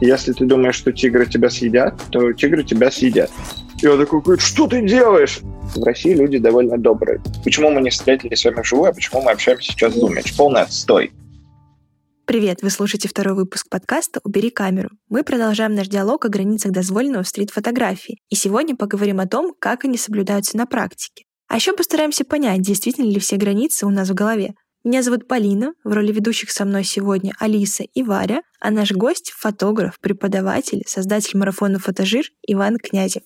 Если ты думаешь, что тигры тебя съедят, то тигры тебя съедят. Я такой, что ты делаешь? В России люди довольно добрые. Почему мы не встретились с вами вживую, а почему мы общаемся сейчас в? Это полный отстой. Привет, вы слушаете второй выпуск подкаста «Убери камеру». Мы продолжаем наш диалог о границах дозволенного в стрит-фотографии. И сегодня поговорим о том, как они соблюдаются на практике. А еще постараемся понять, действительно ли все границы у нас в голове. Меня зовут Полина, в роли ведущих со мной сегодня Алиса и Варя, а наш гость — фотограф, преподаватель, создатель марафона «Фотожир» Иван Князев.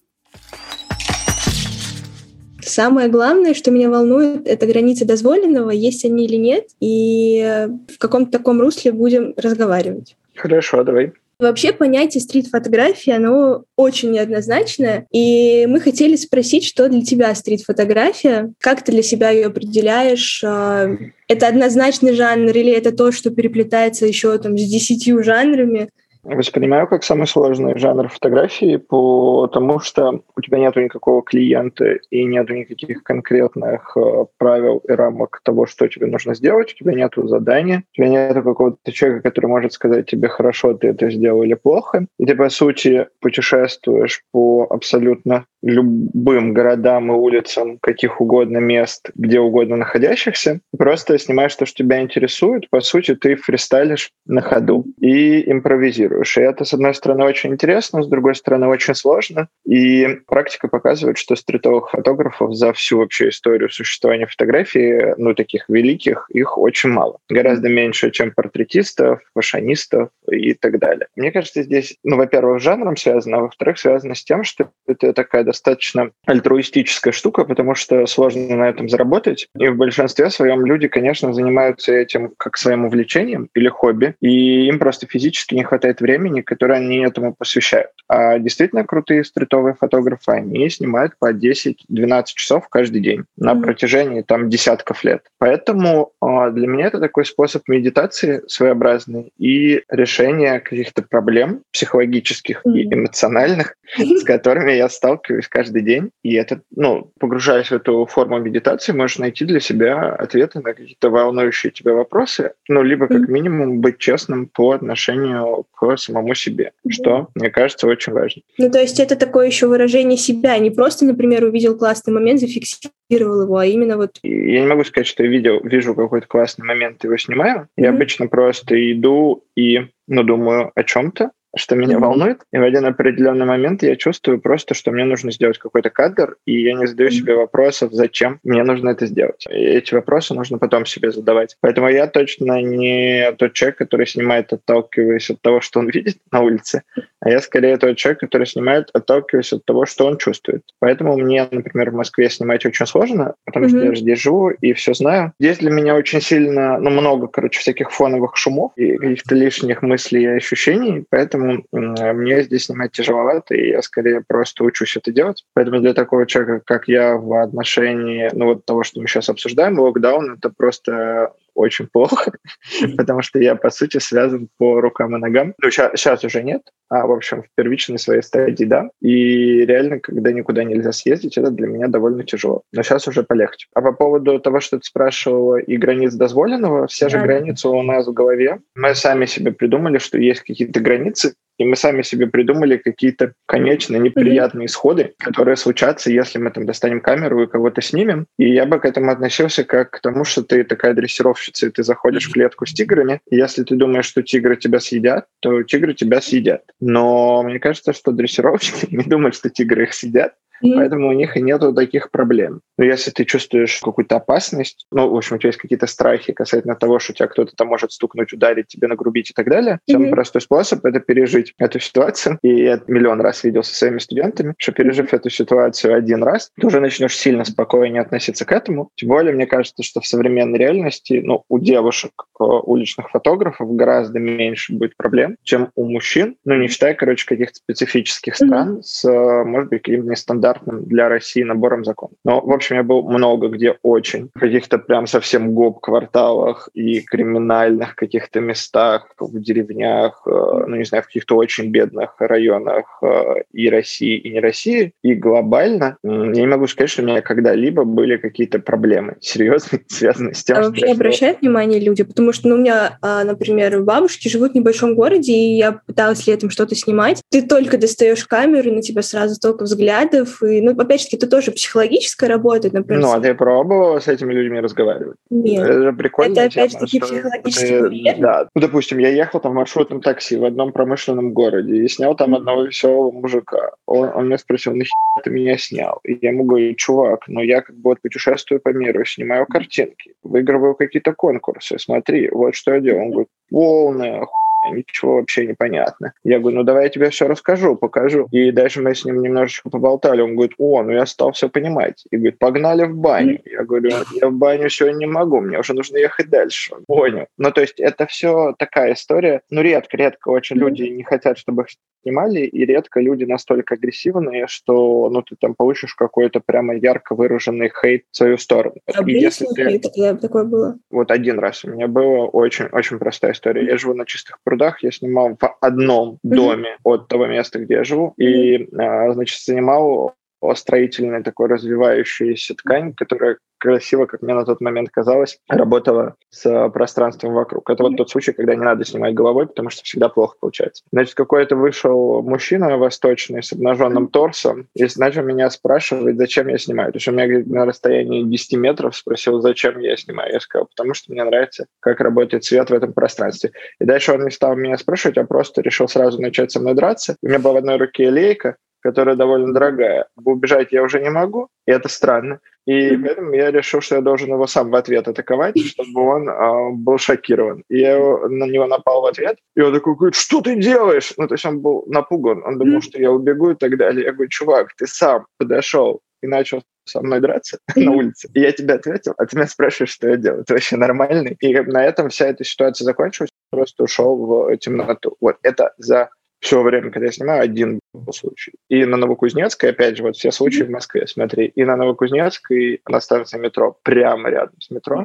Самое главное, что меня волнует, это границы дозволенного, есть они или нет, и в каком-то таком русле будем разговаривать. Хорошо, давай. Вообще понятие стрит-фотографии, оно очень неоднозначное, и мы хотели спросить, что для тебя стрит-фотография, как ты для себя ее определяешь, а, это однозначный жанр или это то, что переплетается еще там с десятью жанрами, Воспринимаю как самый сложный жанр фотографии, потому что у тебя нет никакого клиента и нет никаких конкретных э, правил и рамок того, что тебе нужно сделать, у тебя нет задания, у тебя нет какого-то человека, который может сказать тебе, хорошо, ты это сделал или плохо, и ты, по сути, путешествуешь по абсолютно любым городам и улицам каких угодно мест, где угодно находящихся, просто снимаешь то, что тебя интересует. По сути, ты фристайлишь на ходу и импровизируешь. И это, с одной стороны, очень интересно, с другой стороны, очень сложно. И практика показывает, что стритовых фотографов за всю вообще историю существования фотографии, ну, таких великих, их очень мало. Гораздо меньше, чем портретистов, фашонистов и так далее. Мне кажется, здесь, ну, во-первых, с жанром связано, а во-вторых, связано с тем, что это такая достаточно альтруистическая штука, потому что сложно на этом заработать. И в большинстве своем люди, конечно, занимаются этим как своим увлечением или хобби, и им просто физически не хватает времени, которое они этому посвящают. А действительно крутые стритовые фотографы, они снимают по 10-12 часов каждый день на mm-hmm. протяжении там десятков лет. Поэтому э, для меня это такой способ медитации своеобразный и решения каких-то проблем психологических mm-hmm. и эмоциональных, с которыми я сталкиваюсь каждый день, и это, ну, погружаясь в эту форму медитации, можешь найти для себя ответы на какие-то волнующие тебя вопросы, ну, либо как минимум быть честным по отношению к самому себе, mm-hmm. что, мне кажется, очень важно. Ну, то есть это такое еще выражение себя, не просто, например, увидел классный момент, зафиксировал его, а именно вот... Я не могу сказать, что я видел, вижу какой-то классный момент, его снимаю. Mm-hmm. Я обычно просто иду и, ну, думаю о чем-то, что меня волнует, и в один определенный момент я чувствую просто, что мне нужно сделать какой-то кадр, и я не задаю себе вопросов, зачем мне нужно это сделать. И эти вопросы нужно потом себе задавать. Поэтому я точно не тот человек, который снимает, отталкиваясь от того, что он видит на улице, а я скорее тот человек, который снимает, отталкиваясь от того, что он чувствует. Поэтому мне, например, в Москве снимать очень сложно, потому mm-hmm. что я здесь живу и все знаю. Здесь для меня очень сильно, ну, много, короче, всяких фоновых шумов и каких-то лишних мыслей и ощущений, поэтому поэтому мне здесь снимать тяжеловато, и я скорее просто учусь это делать. Поэтому для такого человека, как я в отношении, ну вот того, что мы сейчас обсуждаем, локдаун — это просто очень плохо, потому что я, по сути, связан по рукам и ногам. Ну, сейчас уже нет, а, в общем, в первичной своей стадии, да. И реально, когда никуда нельзя съездить, это для меня довольно тяжело. Но сейчас уже полегче. А по поводу того, что ты спрашивала, и границ дозволенного, все же границы у нас в голове. Мы сами себе придумали, что есть какие-то границы, и мы сами себе придумали какие-то конечно неприятные исходы, которые случатся, если мы там достанем камеру и кого-то снимем. И я бы к этому относился как к тому, что ты такая дрессировщица, и ты заходишь в клетку с тиграми. И если ты думаешь, что тигры тебя съедят, то тигры тебя съедят. Но мне кажется, что дрессировщики не думают, что тигры их съедят. Mm-hmm. Поэтому у них и нету таких проблем. Но если ты чувствуешь какую-то опасность, ну, в общем, у тебя есть какие-то страхи касательно того, что тебя кто-то там может стукнуть, ударить, тебе нагрубить и так далее, mm-hmm. самый простой способ — это пережить эту ситуацию. И я миллион раз видел со своими студентами, что пережив mm-hmm. эту ситуацию один раз, ты уже начнешь сильно спокойнее относиться к этому. Тем более, мне кажется, что в современной реальности, ну, у девушек, э, уличных фотографов гораздо меньше будет проблем, чем у мужчин, ну, не считая, короче, каких-то специфических стран mm-hmm. с, может быть, какими-то нестандартными стандартным для России набором законов. Но, в общем, я был много где очень. В каких-то прям совсем гоп-кварталах и криминальных каких-то местах, в деревнях, э, ну, не знаю, в каких-то очень бедных районах э, и России, и не России. И глобально я не могу сказать, что у меня когда-либо были какие-то проблемы серьезные, связанные с тем, а что... вообще обращают внимание люди? Потому что, ну, у меня, а, например, бабушки живут в небольшом городе, и я пыталась летом что-то снимать. Ты только достаешь камеру, на тебя сразу столько взглядов. И, ну, опять же, это тоже психологическая работа, например. Ну, а ты пробовала с этими людьми разговаривать? Нет. Это прикольно. Это, опять же, таки психологический Да. Ну, допустим, я ехал там в маршрутном такси в одном промышленном городе и снял там одного веселого мужика. Он, он меня спросил, нахер ты меня снял? И я ему говорю, чувак, ну я как бы вот путешествую по миру, снимаю картинки, выигрываю какие-то конкурсы, смотри, вот что я делаю. Он говорит, полная ничего вообще не понятно. Я говорю, ну давай я тебе все расскажу, покажу. И дальше мы с ним немножечко поболтали. Он говорит, о, ну я стал все понимать. И говорит, погнали в баню. Я говорю, я в баню сегодня не могу, мне уже нужно ехать дальше. Понял. Ну то есть это все такая история. Ну редко, редко очень люди не хотят, чтобы их снимали, и редко люди настолько агрессивные, что ну ты там получишь какой-то прямо ярко выраженный хейт в свою сторону. А и если ты... такое было? Вот один раз у меня было очень-очень простая история. Я живу на чистых прудах, я снимал в одном доме от того места, где я живу, и, а, значит, снимал строительная такой развивающаяся ткань, которая красиво, как мне на тот момент казалось, работала с пространством вокруг. Это вот тот случай, когда не надо снимать головой, потому что всегда плохо получается. Значит, какой-то вышел мужчина восточный с обнаженным торсом и начал меня спрашивать, зачем я снимаю. То есть он меня на расстоянии 10 метров спросил, зачем я снимаю. Я сказал, потому что мне нравится, как работает свет в этом пространстве. И дальше он не стал меня спрашивать, а просто решил сразу начать со мной драться. У меня была в одной руке лейка, которая довольно дорогая. Убежать я уже не могу, и это странно. И поэтому я решил, что я должен его сам в ответ атаковать, чтобы он э, был шокирован. И я его, на него напал в ответ, и он такой говорит, что ты делаешь? Ну, то есть он был напуган, он думал, что я убегу и так далее. Я говорю, чувак, ты сам подошел и начал со мной драться на улице. И я тебе ответил, а ты меня спрашиваешь, что я делаю. Ты вообще нормальный? И на этом вся эта ситуация закончилась. Просто ушел в темноту. Вот это за все время, когда я снимаю, один был случай. И на Новокузнецкой, опять же, вот все случаи в Москве, смотри, и на Новокузнецкой, на станции метро, прямо рядом с метро,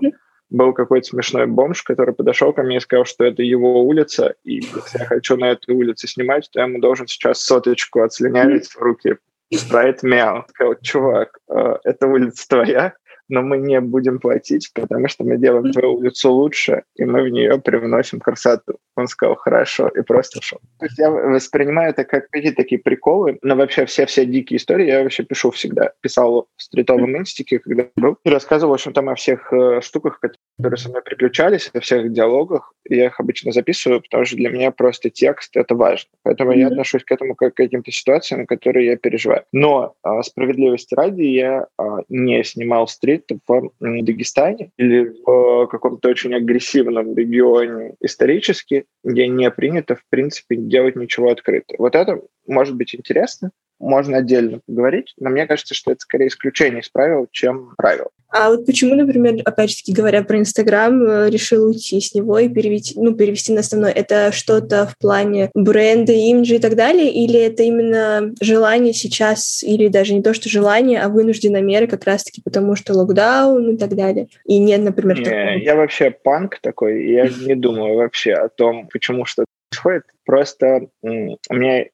был какой-то смешной бомж, который подошел ко мне и сказал, что это его улица, и если я хочу на этой улице снимать, то я ему должен сейчас соточку отслюнявить в руки. Спрайт мяу. Сказал, чувак, э, эта улица твоя, но мы не будем платить, потому что мы делаем твою улицу лучше, и мы в нее привносим красоту. Он сказал, хорошо, и просто шел. То есть я воспринимаю это как какие-то такие приколы, но вообще все-все дикие истории я вообще пишу всегда. Писал в стритовом инстике, когда был, и рассказывал, в общем, там о всех э, штуках, которые со мной приключались, о всех диалогах. Я их обычно записываю, потому что для меня просто текст — это важно. Поэтому mm-hmm. я отношусь к этому как к каким-то ситуациям, которые я переживаю. Но а, справедливости ради я а, не снимал стрит конфликта в Дагестане или в каком-то очень агрессивном регионе исторически, где не принято, в принципе, делать ничего открыто. Вот это может быть интересно, можно отдельно поговорить, но мне кажется, что это скорее исключение из правил, чем правило. А вот почему, например, опять же таки говоря про Инстаграм, э, решил уйти с него и перевести, ну, перевести на основной? Это что-то в плане бренда, имиджа и так далее? Или это именно желание сейчас, или даже не то, что желание, а вынужденная мера как раз-таки потому, что локдаун и так далее? И нет, например, не, такого? Я вообще панк такой, я не думаю вообще о том, почему что происходит. Просто у меня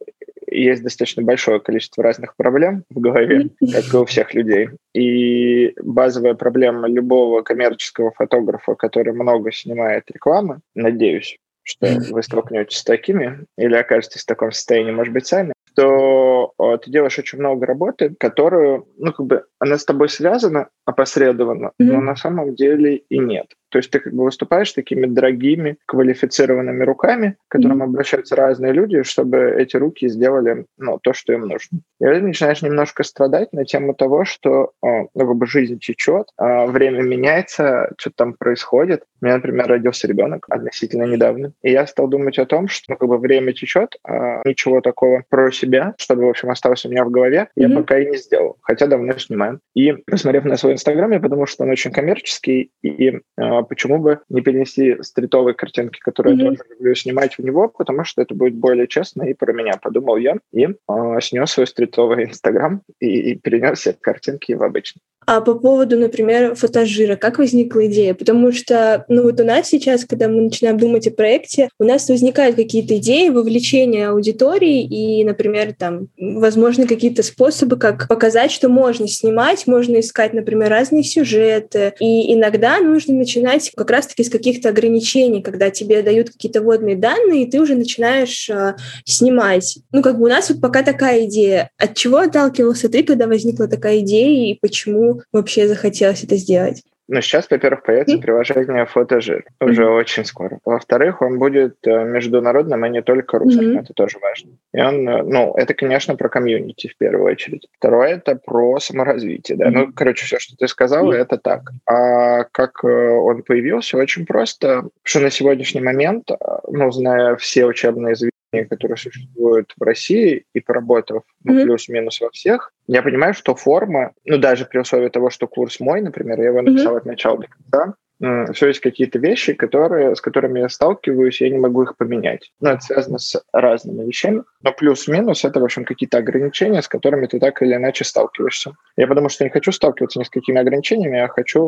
есть достаточно большое количество разных проблем в голове, как и у всех людей. И базовая проблема любого коммерческого фотографа, который много снимает рекламы, надеюсь, что вы столкнетесь с такими или окажетесь в таком состоянии, может быть, сами, то ты делаешь очень много работы, которую, ну, как бы, она с тобой связана опосредованно, mm-hmm. но на самом деле и нет. То есть ты как бы выступаешь такими дорогими, квалифицированными руками, к которым mm-hmm. обращаются разные люди, чтобы эти руки сделали ну, то, что им нужно. И ты начинаешь немножко страдать на тему того, что ну, как бы жизнь течет, а время меняется, что-то там происходит. У меня, например, родился ребенок относительно недавно, и я стал думать о том, что ну, как бы время течет, а ничего такого про себя, чтобы, в общем, осталось у меня в голове, mm-hmm. я пока и не сделал, хотя давно снимаю. И посмотрев на свой Инстаграм, я подумал, что он очень коммерческий, и а, почему бы не перенести стритовые картинки, которые mm-hmm. я тоже люблю снимать в него, потому что это будет более честно и про меня, подумал я, и э, снес свой стритовый Инстаграм и, и перенес все картинки в обычный. А по поводу, например, фотожира, как возникла идея? Потому что, ну вот у нас сейчас, когда мы начинаем думать о проекте, у нас возникают какие-то идеи вовлечения аудитории и, например, там, возможно, какие-то способы, как показать, что можно снимать, можно искать, например, разные сюжеты. И иногда нужно начинать как раз-таки с каких-то ограничений, когда тебе дают какие-то водные данные, и ты уже начинаешь э, снимать. Ну, как бы у нас вот пока такая идея. От чего отталкивался ты, когда возникла такая идея, и почему вообще захотелось это сделать? Ну, сейчас, во-первых, появится приложение Фотожир уже mm-hmm. очень скоро. Во-вторых, он будет э, международным, а не только русским. Mm-hmm. Это тоже важно. И он, э, ну, это, конечно, про комьюнити в первую очередь. Второе, это про саморазвитие. Да? Mm-hmm. Ну, короче, все, что ты сказала, mm-hmm. это так. А как э, он появился? Очень просто, что на сегодняшний момент, ну, зная все учебные заведения, которые существуют в России и поработав ну, mm-hmm. плюс-минус во всех, я понимаю, что форма, ну даже при условии того, что курс мой, например, я его написал mm-hmm. от начала до конца, все есть какие-то вещи, которые, с которыми я сталкиваюсь, я не могу их поменять. Ну, это связано с разными вещами. Но плюс-минус это, в общем, какие-то ограничения, с которыми ты так или иначе сталкиваешься. Я потому что не хочу сталкиваться ни с какими ограничениями, я хочу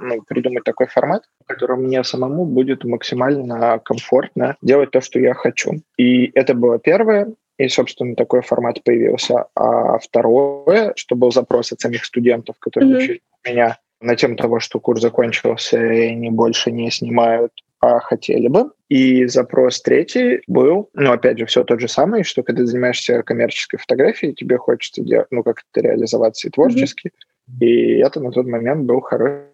ну, придумать такой формат, в котором мне самому будет максимально комфортно делать то, что я хочу. И это было первое. И, собственно, такой формат появился. А второе, что был запрос от самих студентов, которые mm-hmm. учились у меня, на тему того, что курс закончился и они больше не снимают, а хотели бы. И запрос третий был, ну, опять же, все тот же самый, что когда ты занимаешься коммерческой фотографией, тебе хочется делать, ну, как-то реализоваться и творчески. Mm-hmm. И это на тот момент был хороший,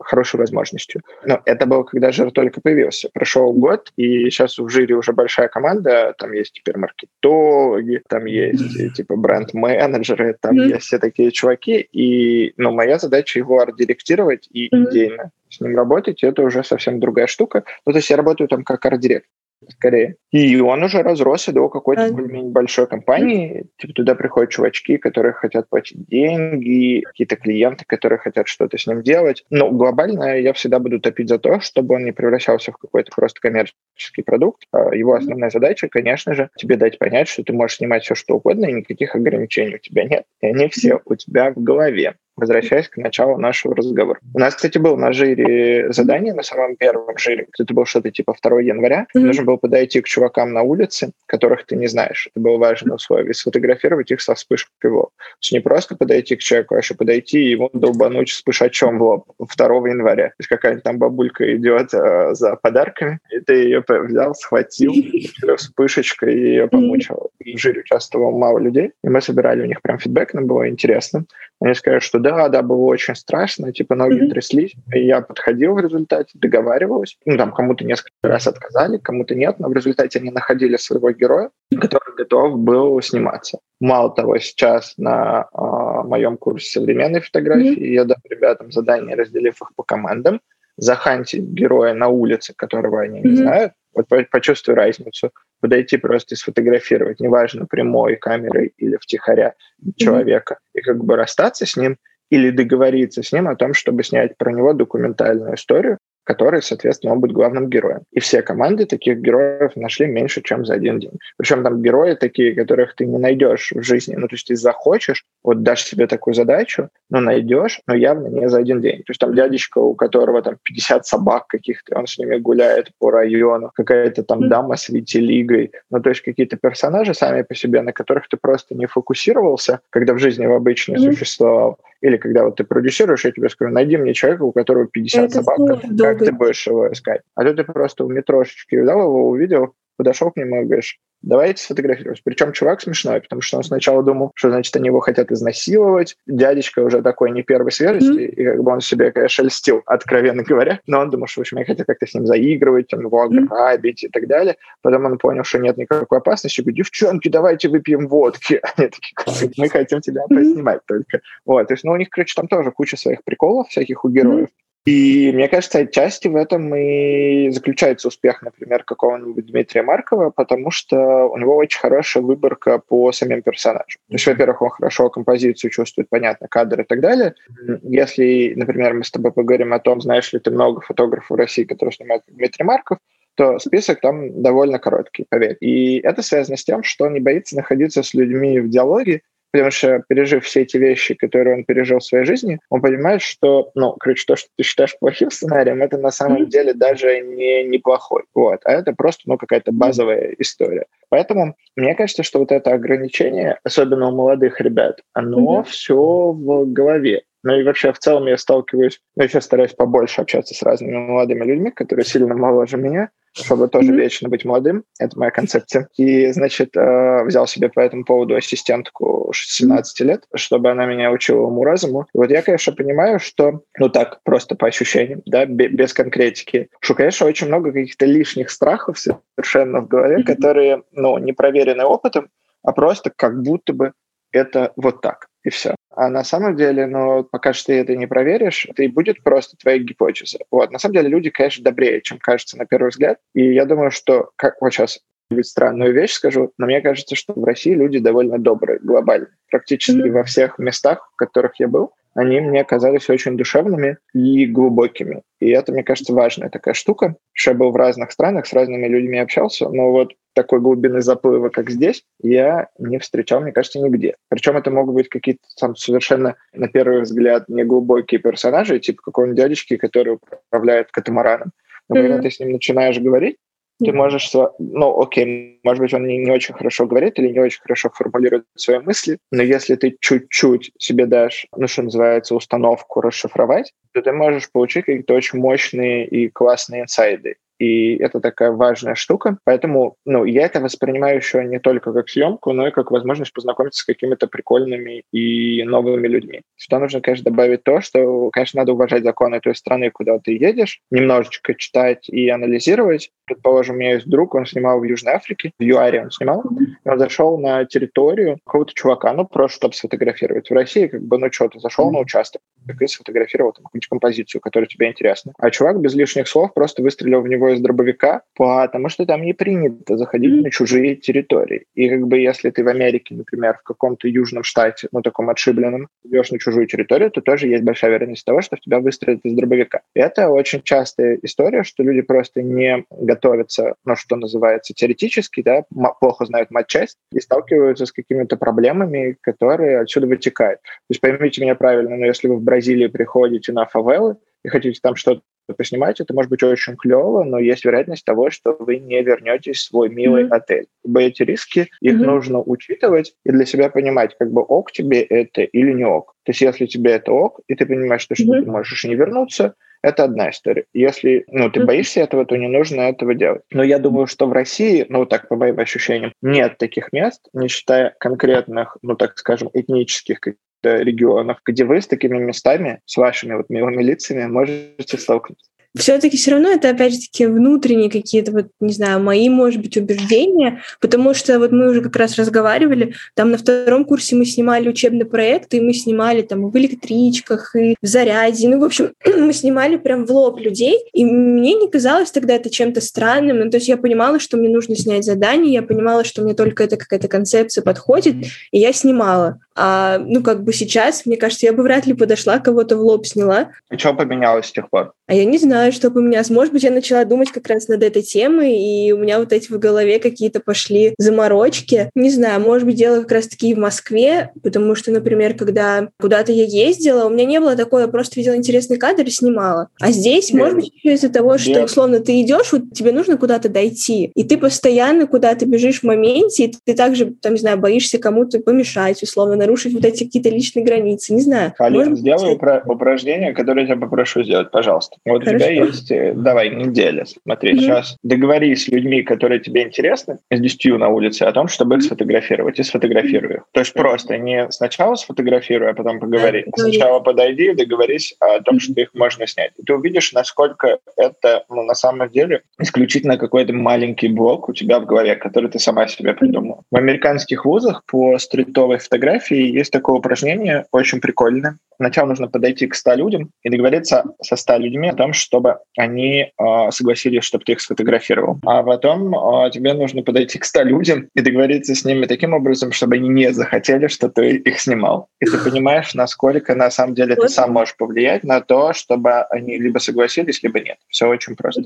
хорошей возможностью. Но это было, когда жир только появился. Прошел год, и сейчас в жире уже большая команда. Там есть теперь маркетологи, там есть типа бренд-менеджеры, там mm-hmm. есть все такие чуваки. И ну, моя задача его арт-директировать и mm-hmm. идейно с ним работать. Это уже совсем другая штука. Ну, то есть я работаю там как арт-директор скорее. И он уже разросся до какой-то а... более-менее большой компании. Типа туда приходят чувачки, которые хотят платить деньги, какие-то клиенты, которые хотят что-то с ним делать. Но глобально я всегда буду топить за то, чтобы он не превращался в какой-то просто коммерческий продукт. А его основная задача, конечно же, тебе дать понять, что ты можешь снимать все, что угодно, и никаких ограничений у тебя нет. И они все у тебя в голове возвращаясь к началу нашего разговора. У нас, кстати, было на жире задание, на самом первом жире, это было что-то типа 2 января. Mm-hmm. Нужно было подойти к чувакам на улице, которых ты не знаешь. Это было важное условие. Сфотографировать их со вспышкой в лоб. То есть не просто подойти к человеку, а еще подойти и ему долбануть вспышачом в лоб 2 января. То есть какая-то там бабулька идет э, за подарками, и ты ее взял, схватил вспышечкой и ее помучил. В жире участвовало мало людей, и мы собирали у них прям фидбэк, нам было интересно. Они сказали, что да, да, было очень страшно, типа ноги mm-hmm. тряслись. И я подходил в результате, договаривался. Ну, там кому-то несколько раз отказали, кому-то нет, но в результате они находили своего героя, который готов был сниматься. Мало того, сейчас на э, моем курсе современной фотографии mm-hmm. я дам ребятам задание, разделив их по командам, захантить героя на улице, которого они mm-hmm. не знают, вот почувствуй разницу, подойти просто и сфотографировать, неважно, прямой камерой или втихаря человека, mm-hmm. и как бы расстаться с ним или договориться с ним о том, чтобы снять про него документальную историю, который, соответственно, он будет главным героем. И все команды таких героев нашли меньше, чем за один день. Причем там герои такие, которых ты не найдешь в жизни. Ну, то есть ты захочешь, вот дашь себе такую задачу, но найдешь, но явно не за один день. То есть там дядечка, у которого там 50 собак каких-то, он с ними гуляет по району, какая-то там дама с витилигой. Ну, то есть какие-то персонажи сами по себе, на которых ты просто не фокусировался, когда в жизни в обычной mm-hmm. существовал. Или когда вот ты продюсируешь, я тебе скажу, найди мне человека, у которого 50 Это собак, как, как ты будешь его искать? А то ты просто в метрошечке взял его, увидел, подошел к нему и говоришь, давайте сфотографировать. Причем чувак смешной, потому что он сначала думал, что, значит, они его хотят изнасиловать. Дядечка уже такой не первой свежести, mm-hmm. и как бы он себе, конечно, льстил, откровенно говоря. Но он думал, что, в общем, я хотел как-то с ним заигрывать, там, его ограбить mm-hmm. и так далее. Потом он понял, что нет никакой опасности. Говорит, девчонки, давайте выпьем водки. Они такие, мы хотим тебя поснимать mm-hmm. только. Вот, то есть, ну, у них, короче, там тоже куча своих приколов всяких у героев. Mm-hmm. И мне кажется, отчасти в этом и заключается успех, например, какого-нибудь Дмитрия Маркова, потому что у него очень хорошая выборка по самим персонажам. То есть, во-первых, он хорошо композицию чувствует, понятно, кадры и так далее. Если, например, мы с тобой поговорим о том, знаешь ли ты много фотографов в России, которые снимают Дмитрий Марков, то список там довольно короткий, поверь. И это связано с тем, что он не боится находиться с людьми в диалоге, потому что, пережив все эти вещи, которые он пережил в своей жизни, он понимает, что, ну, короче, то, что ты считаешь плохим сценарием, это на самом mm-hmm. деле даже не неплохой. Вот. А это просто, ну, какая-то базовая история. Поэтому мне кажется, что вот это ограничение, особенно у молодых ребят, оно mm-hmm. все в голове. Ну и вообще в целом я сталкиваюсь, ну, я сейчас стараюсь побольше общаться с разными молодыми людьми, которые сильно моложе меня, чтобы тоже mm-hmm. вечно быть молодым. Это моя концепция. И, значит, э, взял себе по этому поводу ассистентку 17 лет, чтобы она меня учила уму-разуму. И вот я, конечно, понимаю, что, ну так, просто по ощущениям, да, без конкретики, что, конечно, очень много каких-то лишних страхов совершенно в голове, mm-hmm. которые, ну, не проверены опытом, а просто как будто бы это вот так, и все. А на самом деле, ну, пока что ты это не проверишь, это и будет просто твоя гипотеза. Вот. На самом деле люди, конечно, добрее, чем кажется на первый взгляд. И я думаю, что, как вот сейчас странную вещь скажу, но мне кажется, что в России люди довольно добрые, глобально. Практически mm-hmm. во всех местах, в которых я был, они мне казались очень душевными и глубокими. И это, мне кажется, важная такая штука. Я был в разных странах, с разными людьми общался, но вот такой глубины заплыва, как здесь, я не встречал, мне кажется, нигде. Причем это могут быть какие-то там совершенно, на первый взгляд, неглубокие персонажи, типа какого-нибудь дядечки, который управляет катамараном. Но mm-hmm. когда ты с ним начинаешь говорить, ты можешь, ну, окей, может быть, он не, не очень хорошо говорит или не очень хорошо формулирует свои мысли, но если ты чуть-чуть себе дашь, ну, что называется, установку расшифровать, то ты можешь получить какие-то очень мощные и классные инсайды и это такая важная штука. Поэтому ну, я это воспринимаю еще не только как съемку, но и как возможность познакомиться с какими-то прикольными и новыми людьми. Сюда нужно, конечно, добавить то, что, конечно, надо уважать законы той страны, куда ты едешь, немножечко читать и анализировать. Предположим, у меня есть друг, он снимал в Южной Африке, в ЮАРе он снимал, и он зашел на территорию какого-то чувака, ну, просто чтобы сфотографировать. В России, как бы, ну, что, ты зашел на участок, и сфотографировал там какую-нибудь композицию, которая тебе интересна. А чувак без лишних слов просто выстрелил в него из дробовика, потому что там не принято заходить mm-hmm. на чужие территории. И как бы если ты в Америке, например, в каком-то южном штате, ну, таком отшибленном, идешь на чужую территорию, то тоже есть большая вероятность того, что в тебя выстрелят из дробовика. И это очень частая история, что люди просто не готовятся, ну, что называется, теоретически, да, плохо знают матчасть и сталкиваются с какими-то проблемами, которые отсюда вытекают. То есть поймите меня правильно, но если вы в Бразилии приходите на фавелы и хотите там что-то поснимать, это может быть очень клево, но есть вероятность того, что вы не вернетесь в свой милый mm-hmm. отель. Бы эти риски, их mm-hmm. нужно учитывать и для себя понимать, как бы ок тебе это или не ок. То есть если тебе это ок, и ты понимаешь, что, mm-hmm. ты можешь не вернуться, это одна история. Если ну, ты боишься этого, то не нужно этого делать. Но я думаю, что в России, ну так по моим ощущениям, нет таких мест, не считая конкретных, ну так скажем, этнических регионов, где вы с такими местами, с вашими вот милыми лицами можете столкнуться? Все-таки все равно это, опять же таки, внутренние какие-то, вот, не знаю, мои, может быть, убеждения, потому что вот мы уже как раз разговаривали, там на втором курсе мы снимали учебный проект, и мы снимали там в электричках, и в заряде, ну, в общем, мы снимали прям в лоб людей, и мне не казалось тогда это чем-то странным, ну, то есть я понимала, что мне нужно снять задание, я понимала, что мне только эта какая-то концепция подходит, и я снимала. А, ну, как бы сейчас, мне кажется, я бы вряд ли подошла, кого-то в лоб сняла. И что поменялось с тех пор? А я не знаю, что поменялось. Может быть, я начала думать как раз над этой темой, и у меня вот эти в голове какие-то пошли заморочки. Не знаю, может быть, дело как раз-таки в Москве, потому что, например, когда куда-то я ездила, у меня не было такого, я просто видела интересный кадр и снимала. А здесь, Нет. может быть, еще из-за того, что, Нет. условно, ты идешь, вот тебе нужно куда-то дойти, и ты постоянно куда-то бежишь в моменте, и ты также, там, не знаю, боишься кому-то помешать, условно, нарушить вот эти какие-то личные границы. Не знаю. Алина, сделай упра- упражнение, которое я тебя попрошу сделать, пожалуйста. Вот Хорошо. у тебя есть, э, давай, неделя. Смотри, mm-hmm. сейчас договорись с людьми, которые тебе интересны, с 10 на улице, о том, чтобы их сфотографировать, и сфотографируй их. То есть просто не сначала сфотографируй, а потом поговори. Сначала подойди и договорись о том, что их можно снять. И ты увидишь, насколько это ну, на самом деле исключительно какой-то маленький блок у тебя в голове, который ты сама себе придумала. В американских вузах по стритовой фотографии фотографии есть такое упражнение, очень прикольное. Сначала нужно подойти к 100 людям и договориться со 100 людьми о том, чтобы они э, согласились, чтобы ты их сфотографировал. А потом э, тебе нужно подойти к 100 людям и договориться с ними таким образом, чтобы они не захотели, что ты их снимал. И ты понимаешь, насколько на самом деле ты сам можешь повлиять на то, чтобы они либо согласились, либо нет. Все очень просто.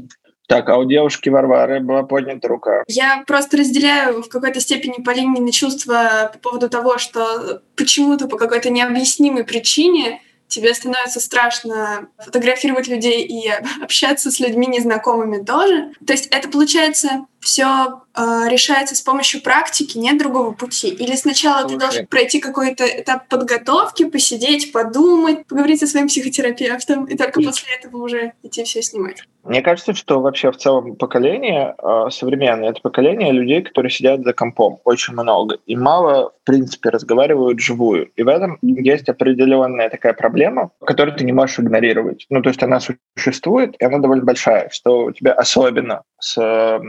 Так, а у девушки Варвары была поднята рука. Я просто разделяю в какой-то степени Полинины чувства по поводу того, что почему-то по какой-то необъяснимой причине тебе становится страшно фотографировать людей и общаться с людьми незнакомыми тоже. То есть это получается все э, решается с помощью практики, нет другого пути. Или сначала Слушай. ты должен пройти какой-то этап подготовки, посидеть, подумать, поговорить со своим психотерапевтом, и только после этого уже идти все снимать. Мне кажется, что вообще в целом поколение э, современное это поколение людей, которые сидят за компом очень много и мало, в принципе, разговаривают живую. И в этом есть определенная такая проблема, которую ты не можешь игнорировать. Ну, то есть она существует, и она довольно большая, что у тебя особенно с э,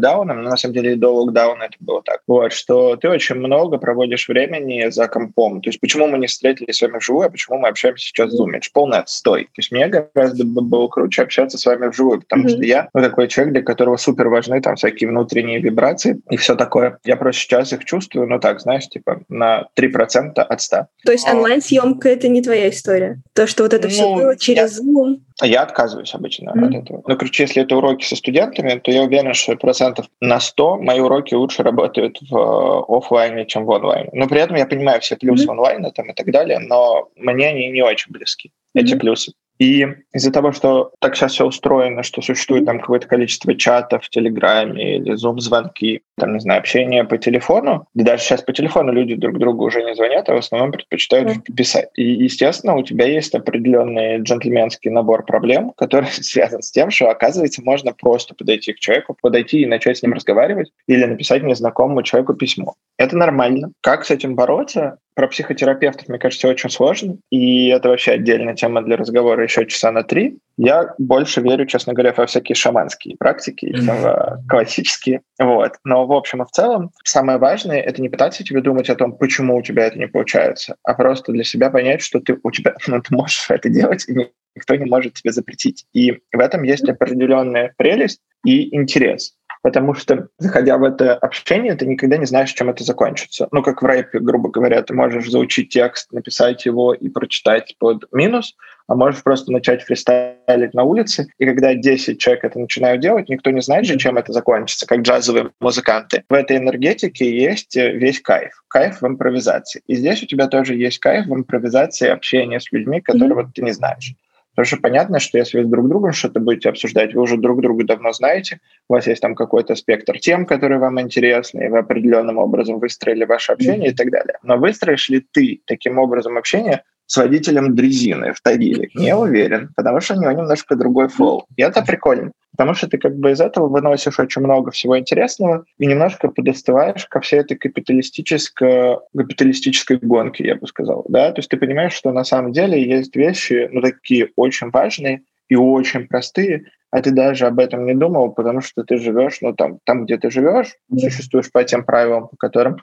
локдауном, но на самом деле и до локдауна это было так, вот, что ты очень много проводишь времени за компом. То есть почему мы не встретились с вами вживую, а почему мы общаемся сейчас в Zoom? Это же полный отстой. То есть мне гораздо было круче общаться с вами вживую, потому mm-hmm. что я ну, такой человек, для которого супер важны там всякие внутренние вибрации и все такое. Я просто сейчас их чувствую, ну так, знаешь, типа на 3% от 100. То есть онлайн-съемка — это не твоя история? То, что вот это ну, все было через я... Zoom? Я отказываюсь обычно mm-hmm. от этого. Ну, короче, если это уроки со студентами, то я уверен, что процентов на 100 мои уроки лучше работают в э, офлайне, чем в онлайне. Но при этом я понимаю все плюсы mm-hmm. онлайна там, и так далее, но мне они не очень близки, mm-hmm. эти плюсы. И из-за того, что так сейчас все устроено, что существует там какое-то количество чатов в Телеграме или зум-звонки, там, не знаю, общение по телефону, и даже сейчас по телефону люди друг другу уже не звонят, а в основном предпочитают mm. писать. И, естественно, у тебя есть определенный джентльменский набор проблем, который связан с тем, что, оказывается, можно просто подойти к человеку, подойти и начать с ним разговаривать или написать незнакомому человеку письмо. Это нормально. Как с этим бороться? Про психотерапевтов, мне кажется, очень сложно, и это вообще отдельная тема для разговора еще часа на три. Я больше верю, честно говоря, во всякие шаманские практики, в классические. Вот. Но в общем и в целом самое важное — это не пытаться тебе думать о том, почему у тебя это не получается, а просто для себя понять, что ты, у тебя, ну, ты можешь это делать, и никто не может тебе запретить. И в этом есть определенная прелесть и интерес потому что, заходя в это общение, ты никогда не знаешь, чем это закончится. Ну, как в рэпе, грубо говоря, ты можешь заучить текст, написать его и прочитать под минус, а можешь просто начать фристайлить на улице, и когда 10 человек это начинают делать, никто не знает же, чем это закончится, как джазовые музыканты. В этой энергетике есть весь кайф. Кайф в импровизации. И здесь у тебя тоже есть кайф в импровизации общения с людьми, которые mm-hmm. ты не знаешь. Потому что понятно, что если вы друг с другом что-то будете обсуждать, вы уже друг друга давно знаете, у вас есть там какой-то спектр тем, которые вам интересны, и вы определенным образом выстроили ваше общение mm-hmm. и так далее. Но выстроишь ли ты таким образом общение с водителем дрезины в Тагиле? Не уверен, потому что у него немножко другой фол. И это прикольно. Потому что ты как бы из этого выносишь очень много всего интересного и немножко подостываешь ко всей этой капиталистической, капиталистической гонке, я бы сказал. Да? То есть ты понимаешь, что на самом деле есть вещи, ну, такие очень важные и очень простые, а ты даже об этом не думал, потому что ты живешь, ну, там, там где ты живешь, существуешь по тем правилам, по которым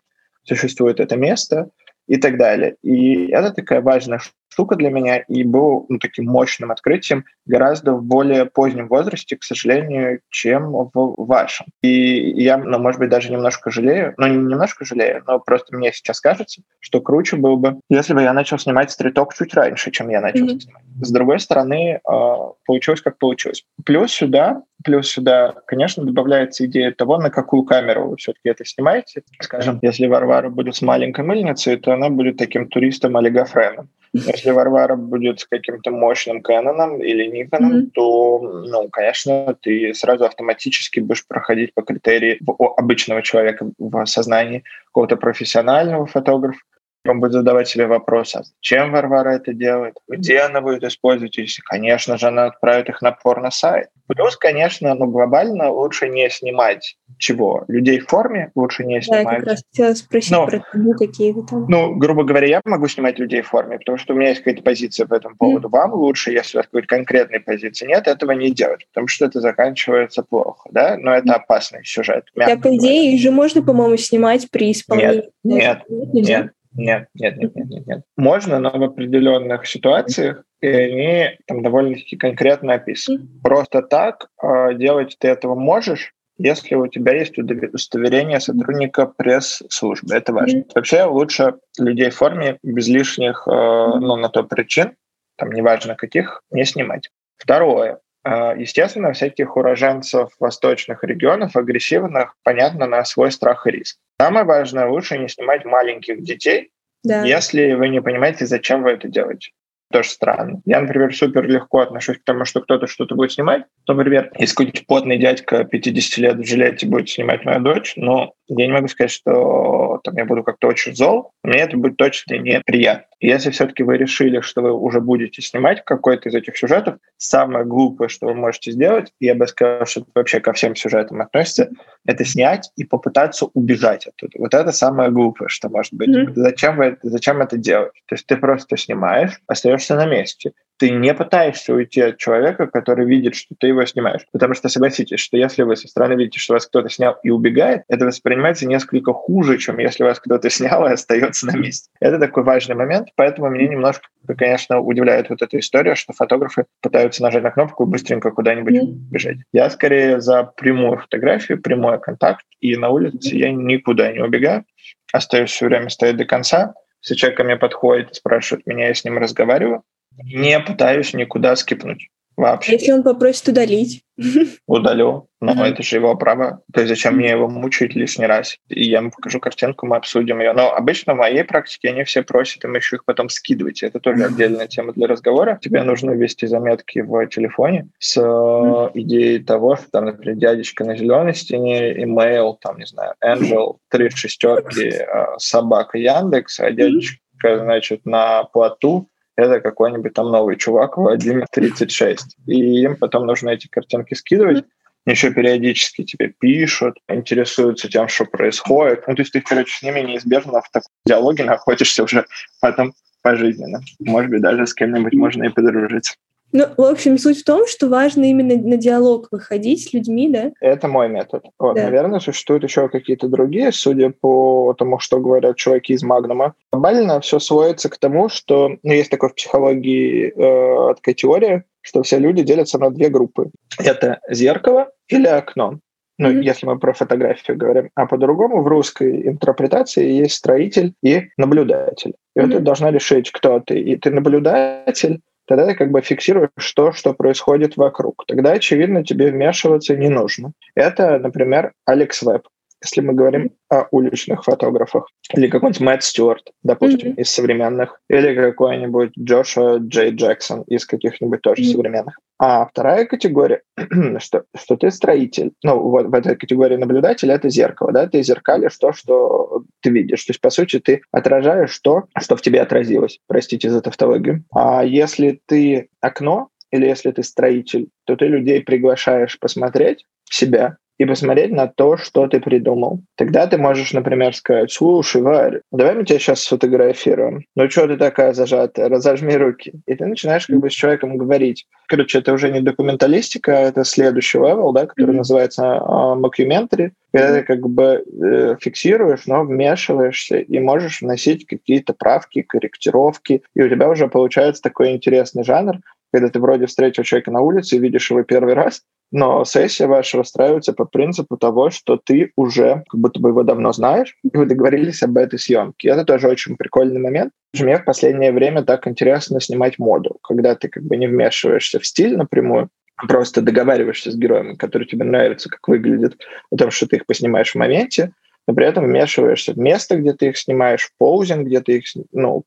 существует это место, и так далее. И это такая важная штука для меня и был ну, таким мощным открытием гораздо в более позднем возрасте, к сожалению, чем в вашем. И я, ну, может быть, даже немножко жалею, ну, не немножко жалею, но просто мне сейчас кажется, что круче было бы, если бы я начал снимать стриток чуть раньше, чем я начал mm-hmm. снимать. С другой стороны, а, получилось как получилось. Плюс сюда, плюс сюда, конечно, добавляется идея того, на какую камеру вы все-таки это снимаете. Скажем, если Варвара будет с маленькой мыльницей, то она будет таким туристом-олигофреном. Если Варвара будет с каким-то мощным Canon или Nikon, mm-hmm. то, ну, конечно, ты сразу автоматически будешь проходить по критерии обычного человека в сознании какого-то профессионального фотографа, он будет задавать себе вопрос, а зачем Варвара это делает, где она будет использовать, если, конечно же, она отправит их на порно-сайт. Плюс, конечно, ну, глобально лучше не снимать чего? Людей в форме лучше не снимать. Да, я как раз хотела спросить Но, про табу какие-то там. Ну, грубо говоря, я могу снимать людей в форме, потому что у меня есть какая-то позиция по этому поводу. Mm. Вам лучше, если у вас какой-то конкретной позиции нет, этого не делать, потому что это заканчивается плохо, да? Но это опасный сюжет. Да, по идее, же можно, по-моему, снимать при исполнении. Нет, нет, нет, нет. Нет, нет, нет, нет, нет, нет. Можно, но в определенных ситуациях, и они там довольно-таки конкретно описаны. Просто так э, делать ты этого можешь, если у тебя есть удостоверение сотрудника пресс-службы. Это важно. Вообще лучше людей в форме без лишних, э, ну, на то причин, там неважно каких, не снимать. Второе. Э, естественно, всяких уроженцев восточных регионов, агрессивных, понятно, на свой страх и риск. Самое важное, лучше не снимать маленьких детей, да. если вы не понимаете, зачем вы это делаете тоже странно. Я, например, супер легко отношусь к тому, что кто-то что-то будет снимать. Например, если какой-нибудь потный дядька 50 лет в жилете будет снимать мою дочь, но я не могу сказать, что там я буду как-то очень зол. Мне это будет точно неприятно. Если все-таки вы решили, что вы уже будете снимать какой-то из этих сюжетов, самое глупое, что вы можете сделать, я бы сказал, что это вообще ко всем сюжетам относится, это снять и попытаться убежать оттуда. Вот это самое глупое, что может быть. Mm-hmm. Зачем, вы, зачем это делать? То есть ты просто снимаешь, остаешься на месте ты не пытаешься уйти от человека, который видит, что ты его снимаешь. Потому что согласитесь, что если вы со стороны видите, что вас кто-то снял и убегает, это воспринимается несколько хуже, чем если вас кто-то снял и остается на месте. Это такой важный момент, поэтому меня немножко, конечно, удивляет вот эта история, что фотографы пытаются нажать на кнопку и быстренько куда-нибудь mm. бежать. Я скорее за прямую фотографию, прямой контакт, и на улице я никуда не убегаю, остаюсь все время стоять до конца. Если человек ко мне подходит и спрашивает меня, я с ним разговариваю, не пытаюсь никуда скипнуть. Вообще. Если он попросит удалить? Удалю. Но mm-hmm. это же его право. То есть зачем мне его мучить лишний раз? И я ему покажу картинку, мы обсудим ее. Но обычно в моей практике они все просят, и мы еще их потом скидывать. Это тоже отдельная тема для разговора. Тебе нужно ввести заметки в телефоне с mm-hmm. идеей того, что там, например, дядечка на зеленой стене, имейл, там, не знаю, Angel, три шестерки, э, собака Яндекс, а дядечка, значит, на плоту это какой-нибудь там новый чувак, Владимир 36. И им потом нужно эти картинки скидывать. Еще периодически тебе пишут, интересуются тем, что происходит. Ну, то есть ты, короче, с ними неизбежно в таком диалоге находишься уже потом пожизненно. Может быть, даже с кем-нибудь можно и подружиться. Ну, в общем, суть в том, что важно именно на диалог выходить с людьми, да? Это мой метод. Вот, да. Наверное, существуют еще какие-то другие, судя по тому, что говорят чуваки из Магнума. Глобально все сводится к тому, что ну, есть такой в психологии э, такая теория, что все люди делятся на две группы. Это зеркало или окно. Ну, mm-hmm. если мы про фотографию говорим. А по-другому в русской интерпретации есть строитель и наблюдатель. И mm-hmm. вот ты должна решить, кто ты. И ты наблюдатель, тогда ты как бы фиксируешь то, что происходит вокруг. Тогда, очевидно, тебе вмешиваться не нужно. Это, например, Алекс Веб. Если мы говорим о уличных фотографах, или какой-нибудь Мэтт Стюарт, допустим, mm-hmm. из современных, или какой-нибудь Джоша Джей Джексон из каких-нибудь тоже mm-hmm. современных. А вторая категория, что, что ты строитель. Ну, вот в этой категории наблюдатель это зеркало, да, ты зеркалишь то, что ты видишь. То есть, по сути, ты отражаешь то, что в тебе отразилось. Простите за тавтологию. А если ты окно, или если ты строитель, то ты людей приглашаешь посмотреть себя, и посмотреть на то, что ты придумал. Тогда ты можешь, например, сказать, слушай, Варя, давай мы тебя сейчас сфотографируем. Ну что ты такая зажатая? Разожми руки. И ты начинаешь как бы с человеком говорить. Короче, это уже не документалистика, это следующий level, да, который mm-hmm. называется mockumentary, когда ты как бы э, фиксируешь, но вмешиваешься и можешь вносить какие-то правки, корректировки, и у тебя уже получается такой интересный жанр, когда ты вроде встретил человека на улице и видишь его первый раз, но сессия ваша выстраивается по принципу того, что ты уже как будто бы его давно знаешь, и вы договорились об этой съемке. Это тоже очень прикольный момент. Мне в последнее время так интересно снимать моду, когда ты как бы не вмешиваешься в стиль напрямую, а просто договариваешься с героем, который тебе нравится, как выглядит, о том, что ты их поснимаешь в моменте, но при этом вмешиваешься в место, где ты их снимаешь, в поузинг, где ты их, ну,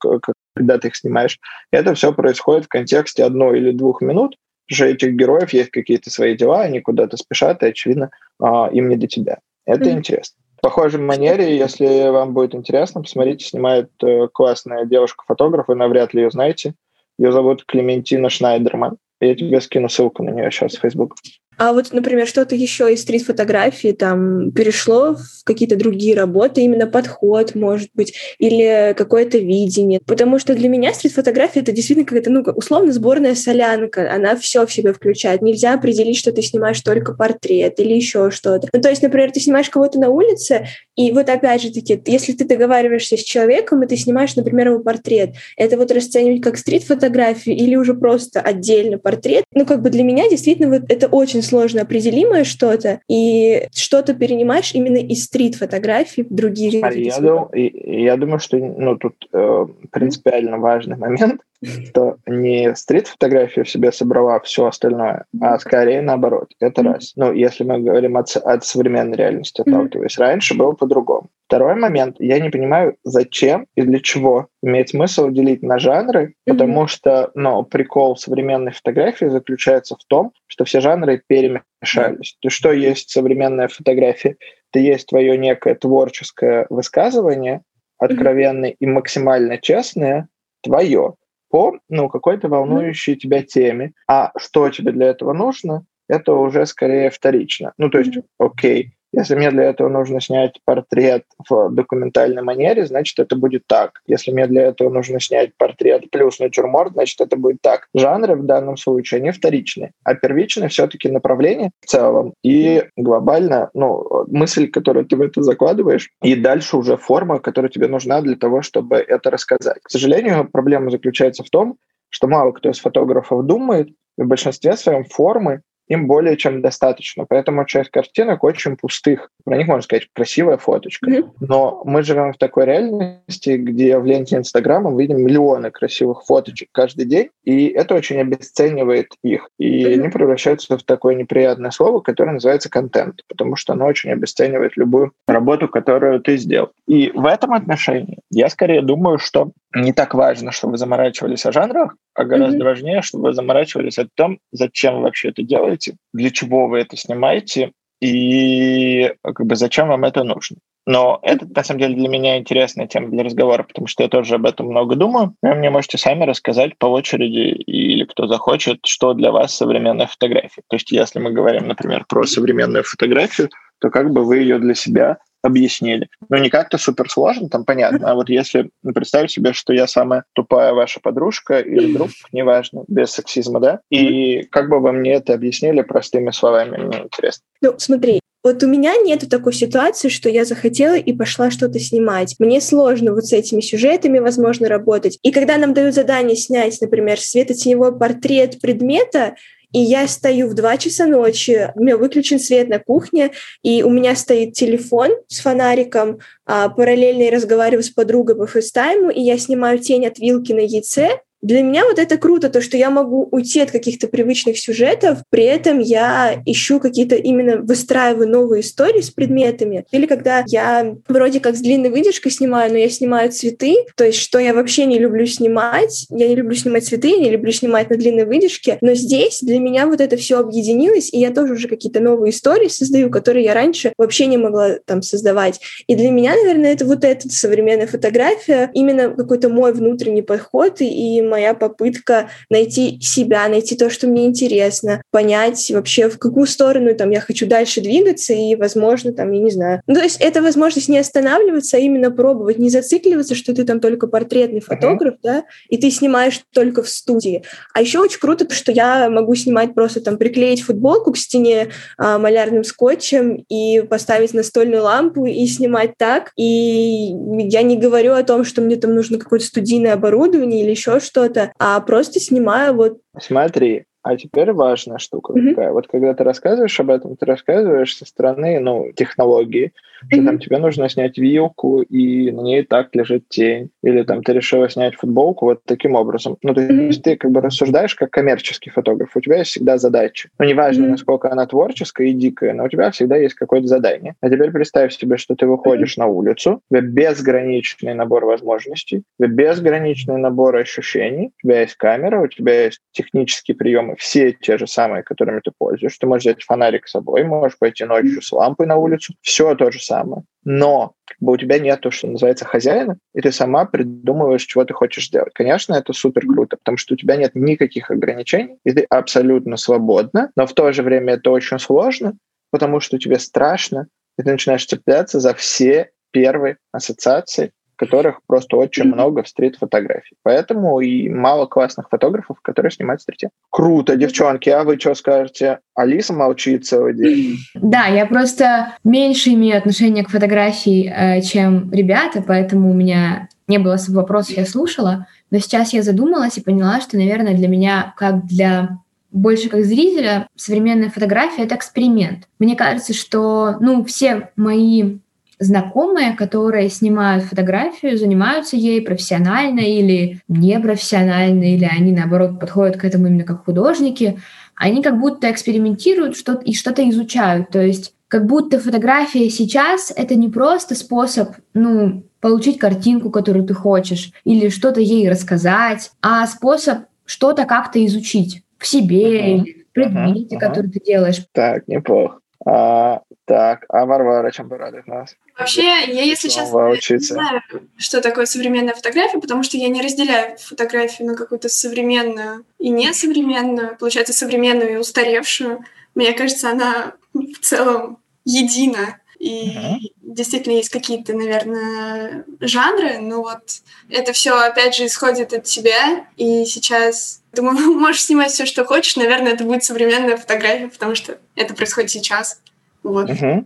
когда ты их снимаешь. Это все происходит в контексте одной или двух минут, же этих героев есть какие-то свои дела, они куда-то спешат, и, очевидно, а, им не до тебя. Это mm-hmm. интересно. В похожей манере, если вам будет интересно, посмотрите, снимает э, классная девушка-фотограф, вы навряд ли ее знаете. Ее зовут Клементина Шнайдерман. Я тебе скину ссылку на нее сейчас в Facebook. А вот, например, что-то еще из стрит-фотографии там перешло в какие-то другие работы, именно подход, может быть, или какое-то видение. Потому что для меня стрит-фотография — это действительно какая-то, ну, условно, сборная солянка. Она все в себя включает. Нельзя определить, что ты снимаешь только портрет или еще что-то. Ну, то есть, например, ты снимаешь кого-то на улице, и вот опять же таки, если ты договариваешься с человеком, и ты снимаешь, например, его портрет, это вот расценивать как стрит-фотографию или уже просто отдельно портрет, ну, как бы для меня действительно вот это очень сложно определимое что-то, и что-то перенимаешь именно из стрит-фотографий в другие а я, дум, я думаю, что ну, тут э, принципиально важный момент, что не стрит-фотография в себе собрала все остальное, а скорее наоборот. Это раз. Ну, если мы говорим от, от современной реальности, отталкиваясь. Раньше было по-другому. Второй момент. Я не понимаю, зачем и для чего имеет смысл делить на жанры, потому что ну, прикол современной фотографии заключается в том, что все жанры перемешались. То что есть современная фотография? Это есть твое некое творческое высказывание, откровенное и максимально честное, твое по ну, какой-то волнующей тебя теме. А что тебе для этого нужно, это уже скорее вторично. Ну, то есть, окей, если мне для этого нужно снять портрет в документальной манере, значит, это будет так. Если мне для этого нужно снять портрет плюс натюрморт, значит, это будет так. Жанры в данном случае, они вторичны, а первичны все-таки направление в целом. И глобально, ну, мысль, которую ты в это закладываешь, и дальше уже форма, которая тебе нужна для того, чтобы это рассказать. К сожалению, проблема заключается в том, что мало кто из фотографов думает, в большинстве своем формы им более чем достаточно. Поэтому часть картинок очень пустых. Про них можно сказать красивая фоточка. Mm-hmm. Но мы живем в такой реальности, где в ленте Инстаграма мы видим миллионы красивых фоточек каждый день, и это очень обесценивает их. И mm-hmm. они превращаются в такое неприятное слово, которое называется контент, потому что оно очень обесценивает любую работу, которую ты сделал. И в этом отношении я скорее думаю, что не так важно, что вы заморачивались о жанрах, а гораздо mm-hmm. важнее, чтобы вы заморачивались о том, зачем вы вообще это делаете, для чего вы это снимаете и как бы зачем вам это нужно. Но это, на самом деле, для меня интересная тема для разговора, потому что я тоже об этом много думаю. Вы мне можете сами рассказать по очереди, или кто захочет, что для вас современная фотография. То есть, если мы говорим, например, про современную фотографию, то как бы вы ее для себя объяснили. Ну, не как-то суперсложно, там понятно. А вот если представить себе, что я самая тупая ваша подружка или друг, неважно, без сексизма, да, и как бы вы мне это объяснили простыми словами, мне интересно. Ну, смотри, вот у меня нету такой ситуации, что я захотела и пошла что-то снимать. Мне сложно вот с этими сюжетами, возможно, работать. И когда нам дают задание снять, например, светотеневой портрет предмета, и я стою в 2 часа ночи, у меня выключен свет на кухне, и у меня стоит телефон с фонариком, а, параллельно я разговариваю с подругой по фейстайму, и я снимаю тень от вилки на яйце, для меня вот это круто, то, что я могу уйти от каких-то привычных сюжетов, при этом я ищу какие-то именно выстраиваю новые истории с предметами. Или когда я вроде как с длинной выдержкой снимаю, но я снимаю цветы, то есть что я вообще не люблю снимать. Я не люблю снимать цветы, я не люблю снимать на длинной выдержке, но здесь для меня вот это все объединилось, и я тоже уже какие-то новые истории создаю, которые я раньше вообще не могла там создавать. И для меня, наверное, это вот эта современная фотография, именно какой-то мой внутренний подход и моя попытка найти себя, найти то, что мне интересно, понять вообще, в какую сторону там я хочу дальше двигаться, и, возможно, там, я не знаю. Ну, то есть это возможность не останавливаться, а именно пробовать, не зацикливаться, что ты там только портретный фотограф, uh-huh. да, и ты снимаешь только в студии. А еще очень круто, что я могу снимать просто там, приклеить футболку к стене а, малярным скотчем и поставить настольную лампу и снимать так. И я не говорю о том, что мне там нужно какое-то студийное оборудование или еще что что-то, а просто снимаю вот... Смотри, а теперь важная штука mm-hmm. такая. Вот когда ты рассказываешь об этом, ты рассказываешь со стороны ну, технологии, что mm-hmm. там тебе нужно снять вилку, и на ней так лежит тень. Или там ты решила снять футболку вот таким образом. Ну, то mm-hmm. есть ты как бы рассуждаешь как коммерческий фотограф. У тебя есть всегда задача. Ну, неважно, mm-hmm. насколько она творческая и дикая, но у тебя всегда есть какое-то задание. А теперь представь себе, что ты выходишь mm-hmm. на улицу, у тебя безграничный набор возможностей, у тебя безграничный набор ощущений, у тебя есть камера, у тебя есть технический прием системы все те же самые, которыми ты пользуешься. Ты можешь взять фонарик с собой, можешь пойти ночью с лампой на улицу. Все то же самое. Но как бы у тебя нет то, что называется хозяина, и ты сама придумываешь, чего ты хочешь сделать. Конечно, это супер круто, потому что у тебя нет никаких ограничений, и ты абсолютно свободна, но в то же время это очень сложно, потому что тебе страшно, и ты начинаешь цепляться за все первые ассоциации, которых просто очень много в стрит-фотографии. Поэтому и мало классных фотографов, которые снимают стрите. Круто, девчонки, а вы что скажете? Алиса молчит целый день. Да, я просто меньше имею отношение к фотографии, э, чем ребята, поэтому у меня не было особо вопросов, я слушала. Но сейчас я задумалась и поняла, что, наверное, для меня, как для больше как зрителя, современная фотография — это эксперимент. Мне кажется, что ну, все мои знакомые, которые снимают фотографию, занимаются ей профессионально или непрофессионально, или они, наоборот, подходят к этому именно как художники, они как будто экспериментируют что-то и что-то изучают. То есть как будто фотография сейчас — это не просто способ, ну, получить картинку, которую ты хочешь, или что-то ей рассказать, а способ что-то как-то изучить в себе uh-huh. предмете, uh-huh. который ты делаешь. Так, неплохо. А, так, а Варвара чем порадует нас? Вообще, я, если честно, не знаю, что такое современная фотография, потому что я не разделяю фотографию на какую-то современную и несовременную, получается, современную и устаревшую. Мне кажется, она в целом едина. И uh-huh. действительно есть какие-то, наверное, жанры, но вот это все опять же исходит от тебя. И сейчас, думаю, можешь снимать все, что хочешь. Наверное, это будет современная фотография, потому что это происходит сейчас. Вот. Uh-huh.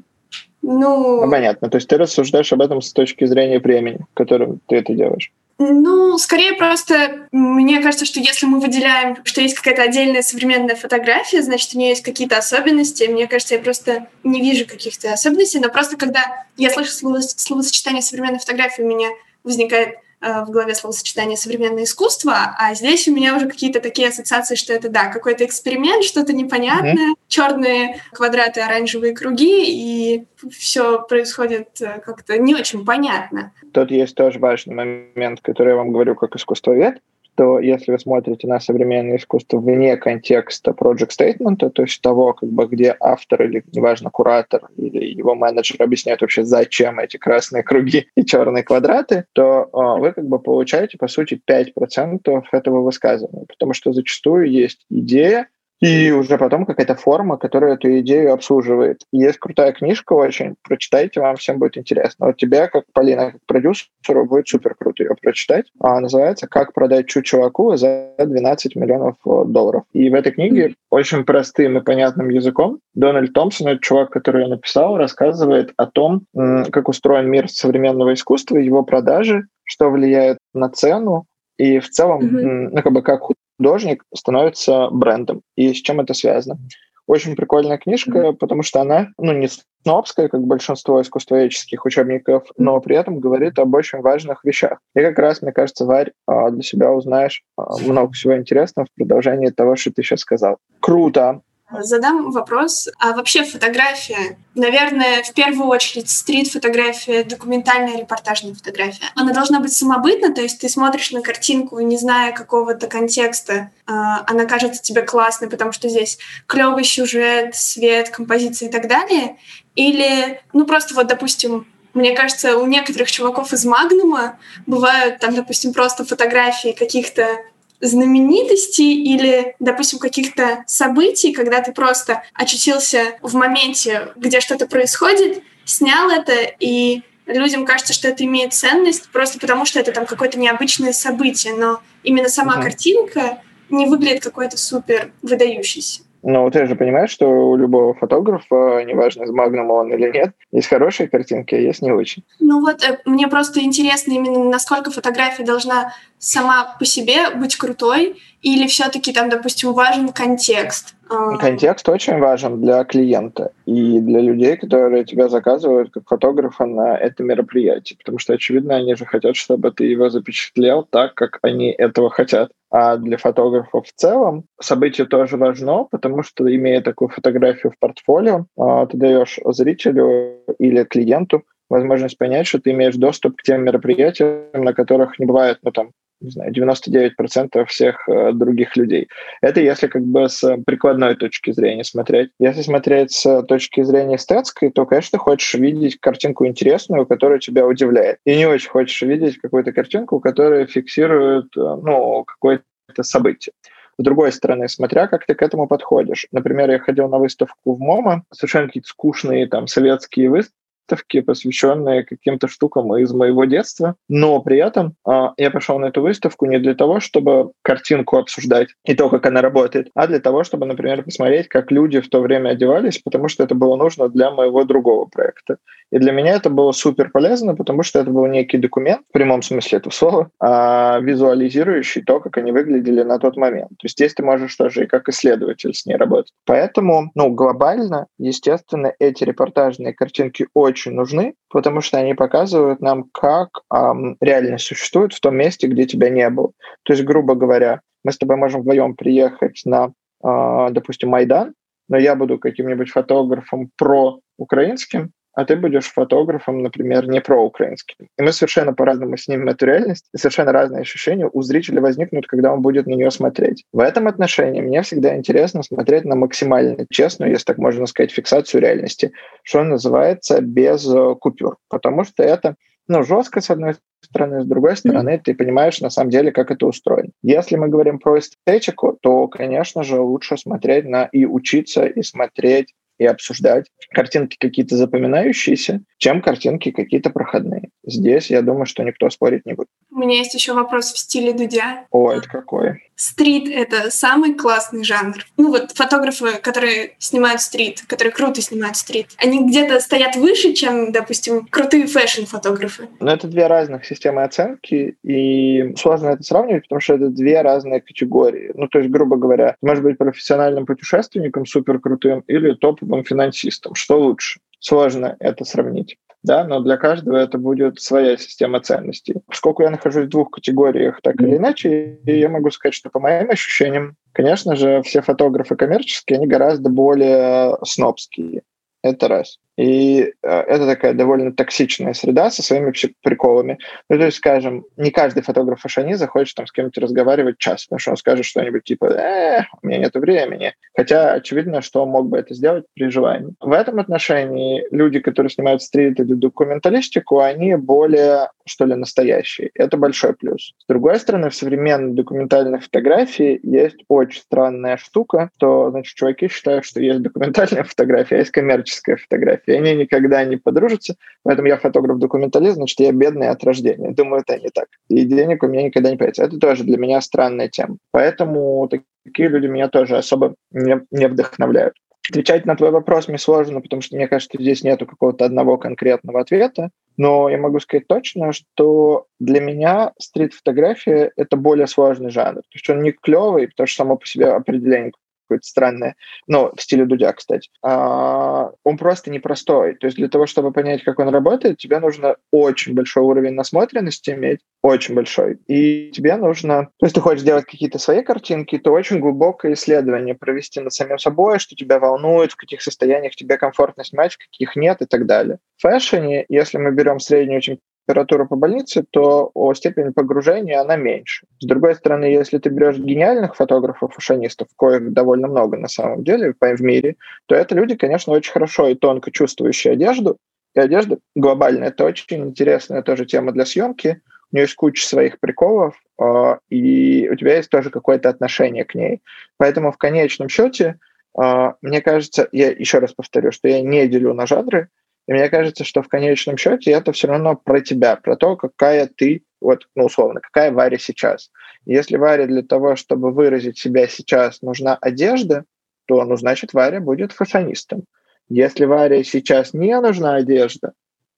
Ну... ну, понятно. То есть ты рассуждаешь об этом с точки зрения времени, в котором ты это делаешь. Ну, скорее просто, мне кажется, что если мы выделяем, что есть какая-то отдельная современная фотография, значит, у нее есть какие-то особенности. Мне кажется, я просто не вижу каких-то особенностей, но просто когда я слышу слово, словосочетание современной фотографии, у меня возникает в голове словосочетание «современное искусство», а здесь у меня уже какие-то такие ассоциации, что это, да, какой-то эксперимент, что-то непонятное, mm-hmm. черные квадраты, оранжевые круги, и все происходит э, как-то не очень понятно. Тут есть тоже важный момент, который я вам говорю как искусствовед, что если вы смотрите на современное искусство вне контекста project statement, то есть того, как бы, где автор или, неважно, куратор или его менеджер объясняет вообще, зачем эти красные круги и черные квадраты, то о, вы как бы получаете, по сути, 5% этого высказывания, потому что зачастую есть идея, и уже потом какая-то форма, которая эту идею обслуживает. Есть крутая книжка очень, прочитайте, вам всем будет интересно. Вот тебе, как Полина, как продюсеру, будет супер круто ее прочитать. А называется «Как продать чу чуваку за 12 миллионов э, долларов». И в этой книге очень простым и понятным языком Дональд Томпсон, это чувак, который ее написал, рассказывает о том, как устроен мир современного искусства, его продажи, что влияет на цену, и в целом, mm-hmm. ну, как бы как художник становится брендом. И с чем это связано? Очень прикольная книжка, mm-hmm. потому что она, ну, не снобская, как большинство искусствоведческих учебников, но при этом говорит об очень важных вещах. И как раз, мне кажется, Варь, а, для себя узнаешь а, много всего интересного в продолжении того, что ты сейчас сказал. Круто! Задам вопрос. А вообще фотография, наверное, в первую очередь стрит-фотография, документальная репортажная фотография. Она должна быть самобытна, то есть ты смотришь на картинку, не зная какого-то контекста, а, она кажется тебе классной, потому что здесь клевый сюжет, свет, композиция и так далее. Или, ну просто вот, допустим, мне кажется, у некоторых чуваков из Магнума бывают там, допустим, просто фотографии каких-то знаменитостей или, допустим, каких-то событий, когда ты просто очутился в моменте, где что-то происходит, снял это, и людям кажется, что это имеет ценность просто потому, что это там какое-то необычное событие, но именно сама uh-huh. картинка не выглядит какой-то супер выдающейся. Но ты же понимаешь, что у любого фотографа, неважно, из Магнума он или нет, есть хорошие картинки, а есть не очень. Ну вот, э, мне просто интересно именно, насколько фотография должна сама по себе быть крутой, или все-таки там, допустим, важен контекст? А. Контекст очень важен для клиента и для людей, которые тебя заказывают как фотографа на это мероприятие, потому что, очевидно, они же хотят, чтобы ты его запечатлел так, как они этого хотят. А для фотографов в целом событие тоже важно, потому что, имея такую фотографию в портфолио, а, ты даешь зрителю или клиенту возможность понять, что ты имеешь доступ к тем мероприятиям, на которых не бывает, ну, там, не знаю, 99% всех э, других людей. Это если как бы с прикладной точки зрения смотреть. Если смотреть с точки зрения эстетской, то, конечно, хочешь видеть картинку интересную, которая тебя удивляет. И не очень хочешь видеть какую-то картинку, которая фиксирует, э, ну, какое-то событие. С другой стороны, смотря как ты к этому подходишь. Например, я ходил на выставку в МОМА, совершенно какие-то скучные там советские выставки, выставки, посвященные каким-то штукам из моего детства. Но при этом э, я пошел на эту выставку не для того, чтобы картинку обсуждать и то, как она работает, а для того, чтобы, например, посмотреть, как люди в то время одевались, потому что это было нужно для моего другого проекта. И для меня это было супер полезно, потому что это был некий документ, в прямом смысле этого слова, э, визуализирующий то, как они выглядели на тот момент. То есть здесь ты можешь тоже и как исследователь с ней работать. Поэтому, ну, глобально, естественно, эти репортажные картинки очень очень нужны, потому что они показывают нам, как эм, реальность существует в том месте, где тебя не было. То есть, грубо говоря, мы с тобой можем вдвоем приехать на, э, допустим, Майдан, но я буду каким-нибудь фотографом про украинским, а ты будешь фотографом, например, не проукраинским. И мы совершенно по-разному снимем эту реальность, и совершенно разные ощущения у зрителя возникнут, когда он будет на нее смотреть. В этом отношении мне всегда интересно смотреть на максимально честную, если так можно сказать, фиксацию реальности, что называется, без э, купюр. Потому что это ну, жестко, с одной стороны, с другой стороны, mm-hmm. ты понимаешь на самом деле, как это устроено. Если мы говорим про эстетику, то, конечно же, лучше смотреть на и учиться, и смотреть и обсуждать картинки какие-то запоминающиеся, чем картинки какие-то проходные. Здесь, я думаю, что никто спорить не будет. У меня есть еще вопрос в стиле Дудя. О, это какой? Стрит — это самый классный жанр. Ну вот фотографы, которые снимают стрит, которые круто снимают стрит, они где-то стоят выше, чем, допустим, крутые фэшн-фотографы. Но это две разных системы оценки, и сложно это сравнивать, потому что это две разные категории. Ну, то есть, грубо говоря, может быть профессиональным путешественником супер крутым или топовым финансистом. Что лучше? Сложно это сравнить да, но для каждого это будет своя система ценностей. Поскольку я нахожусь в двух категориях так или иначе, я могу сказать, что по моим ощущениям, конечно же, все фотографы коммерческие, они гораздо более снобские. Это раз. И э, это такая довольно токсичная среда со своими приколами. Ну, то есть, скажем, не каждый фотограф фашани захочет там с кем-то разговаривать час, потому что он скажет что-нибудь типа «э, у меня нет времени». Хотя очевидно, что он мог бы это сделать при желании. В этом отношении люди, которые снимают стрит или документалистику, они более, что ли, настоящие. Это большой плюс. С другой стороны, в современной документальной фотографии есть очень странная штука, что, значит, чуваки считают, что есть документальная фотография, а есть коммерческая фотография и они никогда не подружатся. Поэтому я фотограф-документалист, значит, я бедный от рождения. Думаю, это не так. И денег у меня никогда не появится. Это тоже для меня странная тема. Поэтому такие люди меня тоже особо не, не вдохновляют. Отвечать на твой вопрос мне сложно, потому что мне кажется, здесь нету какого-то одного конкретного ответа. Но я могу сказать точно, что для меня стрит-фотография — это более сложный жанр. То есть он не клевый, потому что само по себе определение какое-то странное, ну, в стиле Дудя, кстати. А, он просто непростой. То есть для того, чтобы понять, как он работает, тебе нужно очень большой уровень насмотренности иметь, очень большой. И тебе нужно, то есть ты хочешь сделать какие-то свои картинки, то очень глубокое исследование провести над самим собой, что тебя волнует, в каких состояниях тебе комфортно снимать, в каких нет и так далее. В фэшне, если мы берем среднюю температуру по больнице, то степень погружения она меньше. С другой стороны, если ты берешь гениальных фотографов, фашонистов, коих довольно много на самом деле в мире, то это люди, конечно, очень хорошо и тонко чувствующие одежду. И одежда глобально это очень интересная тоже тема для съемки. У нее есть куча своих приколов, а, и у тебя есть тоже какое-то отношение к ней. Поэтому в конечном счете, а, мне кажется, я еще раз повторю, что я не делю на жанры, и мне кажется, что в конечном счете это все равно про тебя, про то, какая ты, вот, ну, условно, какая Варя сейчас. Если Варе для того, чтобы выразить себя сейчас, нужна одежда, то, ну, значит, Варя будет фашонистом. Если Варе сейчас не нужна одежда,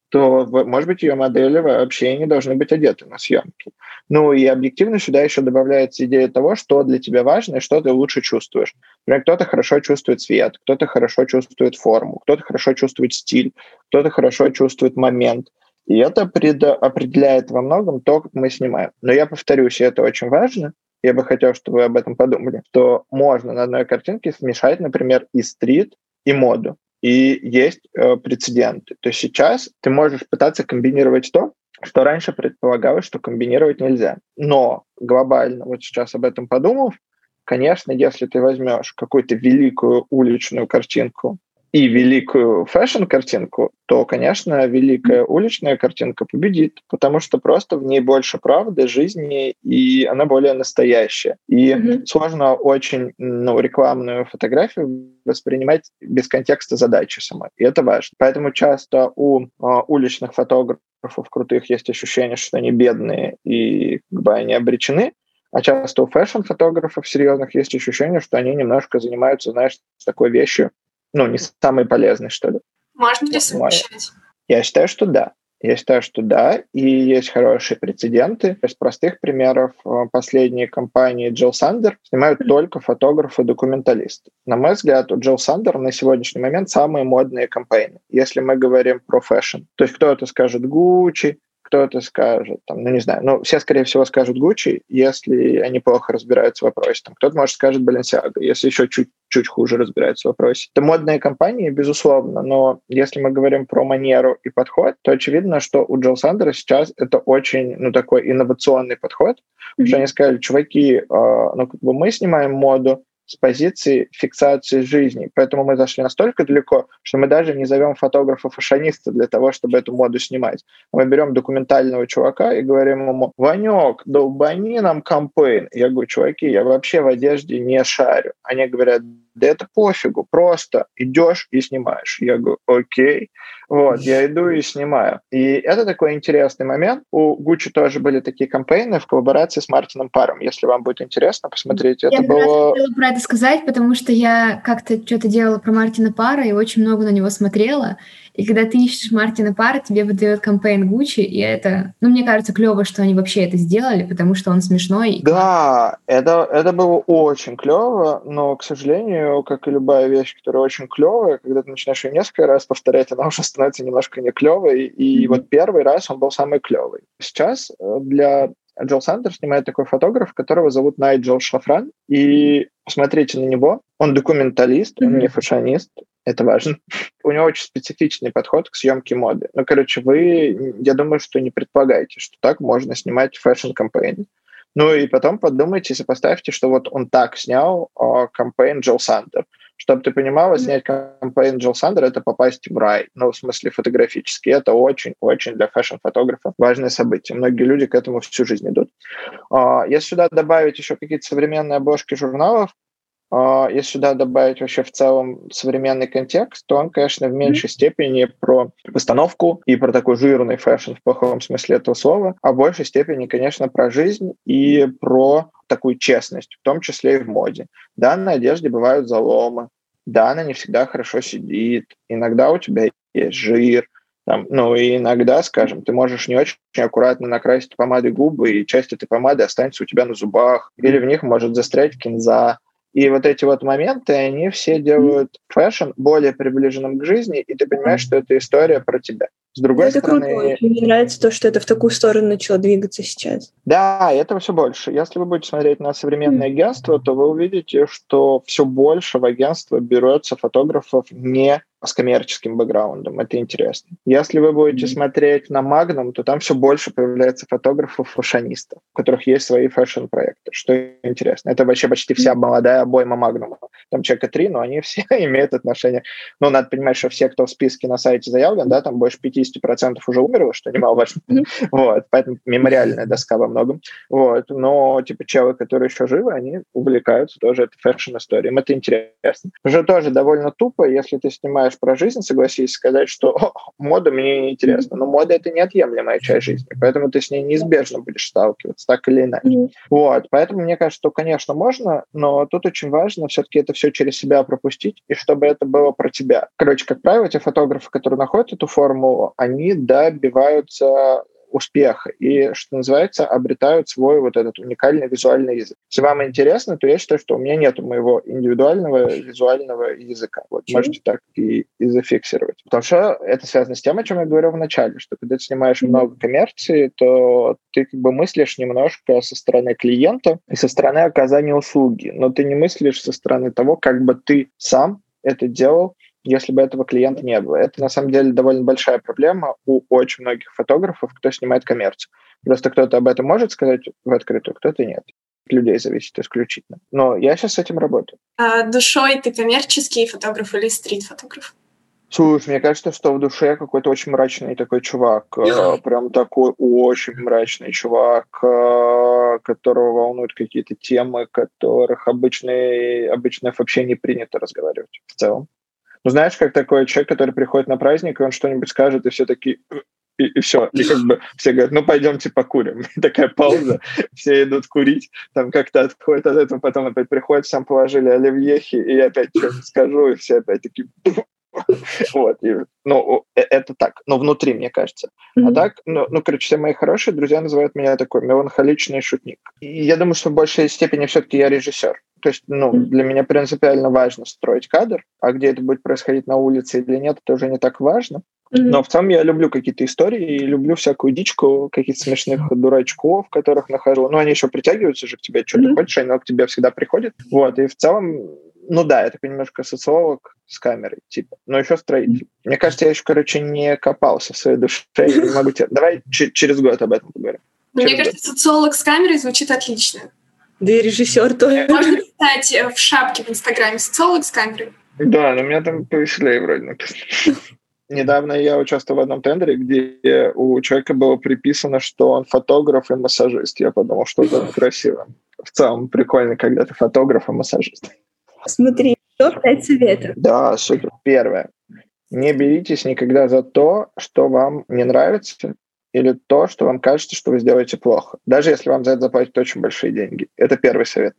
то, может быть, ее модели вообще не должны быть одеты на съемки. Ну и объективно сюда еще добавляется идея того, что для тебя важно и что ты лучше чувствуешь. Например, кто-то хорошо чувствует цвет, кто-то хорошо чувствует форму, кто-то хорошо чувствует стиль, кто-то хорошо чувствует момент. И это определяет во многом то, как мы снимаем. Но я повторюсь, и это очень важно, я бы хотел, чтобы вы об этом подумали, что можно на одной картинке смешать, например, и стрит, и моду. и есть э, прецеденты. То есть сейчас ты можешь пытаться комбинировать то, что раньше предполагалось, что комбинировать нельзя. Но глобально, вот сейчас об этом подумав, конечно, если ты возьмешь какую-то великую уличную картинку и великую фэшн-картинку, то, конечно, великая уличная картинка победит, потому что просто в ней больше правды, жизни, и она более настоящая. И mm-hmm. сложно очень ну, рекламную фотографию воспринимать без контекста задачи самой. И это важно. Поэтому часто у э, уличных фотографов крутых есть ощущение, что они бедные и как бы они обречены, а часто у fashion-фотографов серьезных есть ощущение, что они немножко занимаются, знаешь, такой вещью, ну, не самый полезный, что ли. Можно ли совмещать? Я считаю, что да. Я считаю, что да, и есть хорошие прецеденты. Из простых примеров э, последние кампании Jil Sander снимают только фотографы-документалисты. На мой взгляд, у Jil Sander на сегодняшний момент самые модные campaign ы, если мы говорим про fashion. То есть кто-то скажет Gucci, кто-то скажет, там, ну не знаю, ну все, скорее всего, скажут Gucci, если они плохо разбираются в вопросе. Там, кто-то, может, скажет Balenciaga, если еще чуть чуть хуже разбираются в вопросе. Это модные компании, безусловно, но если мы говорим про манеру и подход, то очевидно, что у Джилл Сандера сейчас это очень, ну, такой инновационный подход, mm-hmm. что они сказали, чуваки, э, ну, как бы мы снимаем моду, с позиции фиксации жизни. Поэтому мы зашли настолько далеко, что мы даже не зовем фотографа-фашониста для того, чтобы эту моду снимать. Мы берем документального чувака и говорим ему, Ванек, долбани нам кампейн. Я говорю, чуваки, я вообще в одежде не шарю. Они говорят, да это пофигу, просто идешь и снимаешь. Я говорю, окей. Вот, я иду и снимаю. И это такой интересный момент. У Gucci тоже были такие кампейны в коллаборации с Мартином Паром. Если вам будет интересно, посмотрите. Я это было... хотела про это сказать, потому что я как-то что-то делала про Мартина Пара и очень много на него смотрела. И когда ты ищешь Мартина Пара, тебе выдает кампейн Гуччи, и это, ну, мне кажется, клево, что они вообще это сделали, потому что он смешной. Да, это, это было очень клево, но, к сожалению, как и любая вещь, которая очень клевая, когда ты начинаешь ее несколько раз повторять, она уже становится немножко не клевой, и mm-hmm. вот первый раз он был самый клевый. Сейчас э, для Джол Сандер снимает такой фотограф, которого зовут Найджел Шафран. И посмотрите на него. Он документалист, mm-hmm. он не фашинист. Это важно. У него очень специфичный подход к съемке моды. Ну, короче, вы, я думаю, что не предполагаете, что так можно снимать fashion campaign. Ну и потом подумайте, сопоставьте, что вот он так снял э, campaign Jil Sander. Чтобы ты понимала, снять кампейн Джо Сандер — это попасть в рай. Ну, в смысле фотографически. Это очень-очень для fashion-фотографа важное событие. Многие люди к этому всю жизнь идут. Э, если сюда добавить еще какие-то современные обложки журналов, если сюда добавить вообще в целом современный контекст, то он, конечно, в меньшей степени про постановку и про такой жирный fashion в плохом смысле этого слова, а в большей степени, конечно, про жизнь и про такую честность, в том числе и в моде. Да, на одежде бывают заломы, да, она не всегда хорошо сидит, иногда у тебя есть жир, там, ну и иногда, скажем, ты можешь не очень аккуратно накрасить помадой губы, и часть этой помады останется у тебя на зубах, или в них может застрять кинза, и вот эти вот моменты, они все делают fashion более приближенным к жизни, и ты понимаешь, что это история про тебя. С другой это стороны... Круто. Мне нравится то, что это в такую сторону начало двигаться сейчас. Да, этого все больше. Если вы будете смотреть на современное м. агентство, то вы увидите, что все больше в агентство берется фотографов не с коммерческим бэкграундом. Это интересно. Если вы будете mm-hmm. смотреть на Magnum, то там все больше появляется фотографов-фэшионистов, у которых есть свои fashion-проекты, что интересно. Это вообще почти вся молодая обойма Magnum. Там человека три, но они все имеют отношение. Ну, надо понимать, что все, кто в списке на сайте заявлен, да, там больше 50% уже умерло, что немаловажно. Mm-hmm. Вот, поэтому мемориальная доска во многом. Вот, но, типа, челы, которые еще живы, они увлекаются тоже этой фэшн-историей. Им это интересно. Уже тоже довольно тупо, если ты снимаешь знаешь про жизнь, согласись, сказать, что мода мне не интересна. Но мода — это неотъемлемая часть жизни, поэтому ты с ней неизбежно будешь сталкиваться, так или иначе. Mm-hmm. Вот, поэтому мне кажется, что, конечно, можно, но тут очень важно все-таки это все через себя пропустить, и чтобы это было про тебя. Короче, как правило, те фотографы, которые находят эту формулу, они добиваются успеха и, что называется, обретают свой вот этот уникальный визуальный язык. Если вам интересно, то я считаю, что у меня нет моего индивидуального визуального языка. Вот Чего? можете так и, и зафиксировать. Потому что это связано с тем, о чем я говорил в начале, что когда ты снимаешь mm-hmm. много коммерции, то ты как бы мыслишь немножко со стороны клиента и со стороны оказания услуги, но ты не мыслишь со стороны того, как бы ты сам это делал если бы этого клиента не было. Это на самом деле довольно большая проблема у очень многих фотографов, кто снимает коммерцию. Просто кто-то об этом может сказать в открытую, кто-то нет. От людей зависит исключительно. Но я сейчас с этим работаю. А душой ты коммерческий фотограф или стрит-фотограф? Слушай, мне кажется, что в душе какой-то очень мрачный такой чувак, э, прям такой очень мрачный чувак, э, которого волнуют какие-то темы, которых обычно, обычно вообще не принято разговаривать в целом. Ну, знаешь, как такой человек, который приходит на праздник, и он что-нибудь скажет, и все такие, и, и все. И как бы все говорят, ну пойдемте покурим. И такая пауза, все идут курить, там как-то отходят от этого, потом опять приходят, сам положили оливьехи, и я опять что-нибудь скажу, и все опять такие... Вот, и, ну, э, это так, но внутри, мне кажется. Mm-hmm. А так, ну, ну, короче, все мои хорошие друзья называют меня такой меланхоличный шутник. И я думаю, что в большей степени все-таки я режиссер. То есть, ну, для меня принципиально важно строить кадр, а где это будет происходить на улице или нет, это уже не так важно. Mm-hmm. Но в целом я люблю какие-то истории и люблю всякую дичку, каких-то смешных дурачков, которых нахожу. Ну, они еще притягиваются же к тебе, что mm-hmm. ты хочешь, они к тебе всегда приходят. Вот, и в целом ну да, это немножко социолог с камерой, типа, но еще строитель. Мне кажется, я еще, короче, не копался в своей душе, я не могу тебе... Давай через год об этом поговорим. Мне кажется, социолог с камерой звучит отлично. Да и режиссер тоже. Можно писать э, в шапке в Инстаграме социолог с камерой. Да, но у меня там повеселее вроде написано. Недавно я участвовал в одном тендере, где у человека было приписано, что он фотограф и массажист. Я подумал, что это красиво. В целом прикольно, когда ты фотограф и массажист. Смотри, топ-5 советов. Да, супер. Первое. Не беритесь никогда за то, что вам не нравится, или то, что вам кажется, что вы сделаете плохо. Даже если вам за это заплатят очень большие деньги. Это первый совет.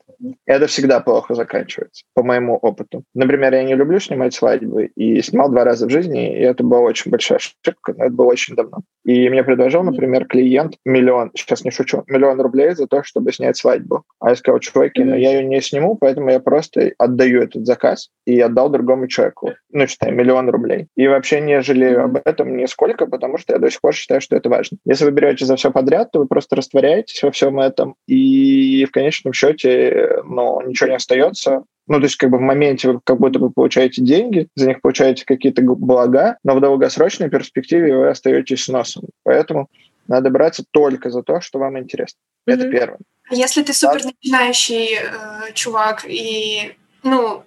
Это всегда плохо заканчивается, по моему опыту. Например, я не люблю снимать свадьбы, и снимал два раза в жизни, и это была очень большая ошибка, но это было очень давно. И мне предложил, например, клиент миллион, сейчас не шучу, миллион рублей за то, чтобы снять свадьбу. А я сказал, чуваки, но я ее не сниму, поэтому я просто отдаю этот заказ и отдал другому человеку. Ну, считай, миллион рублей. И вообще не жалею об этом нисколько, потому что я до сих пор считаю, что это важно важно. Если вы берете за все подряд, то вы просто растворяетесь во всем этом, и в конечном счете ну, ничего не остается. Ну, то есть как бы в моменте вы как будто бы получаете деньги, за них получаете какие-то блага, но в долгосрочной перспективе вы остаетесь с носом. Поэтому надо браться только за то, что вам интересно. Mm-hmm. Это первое. А если ты супер начинающий э, чувак и, ну,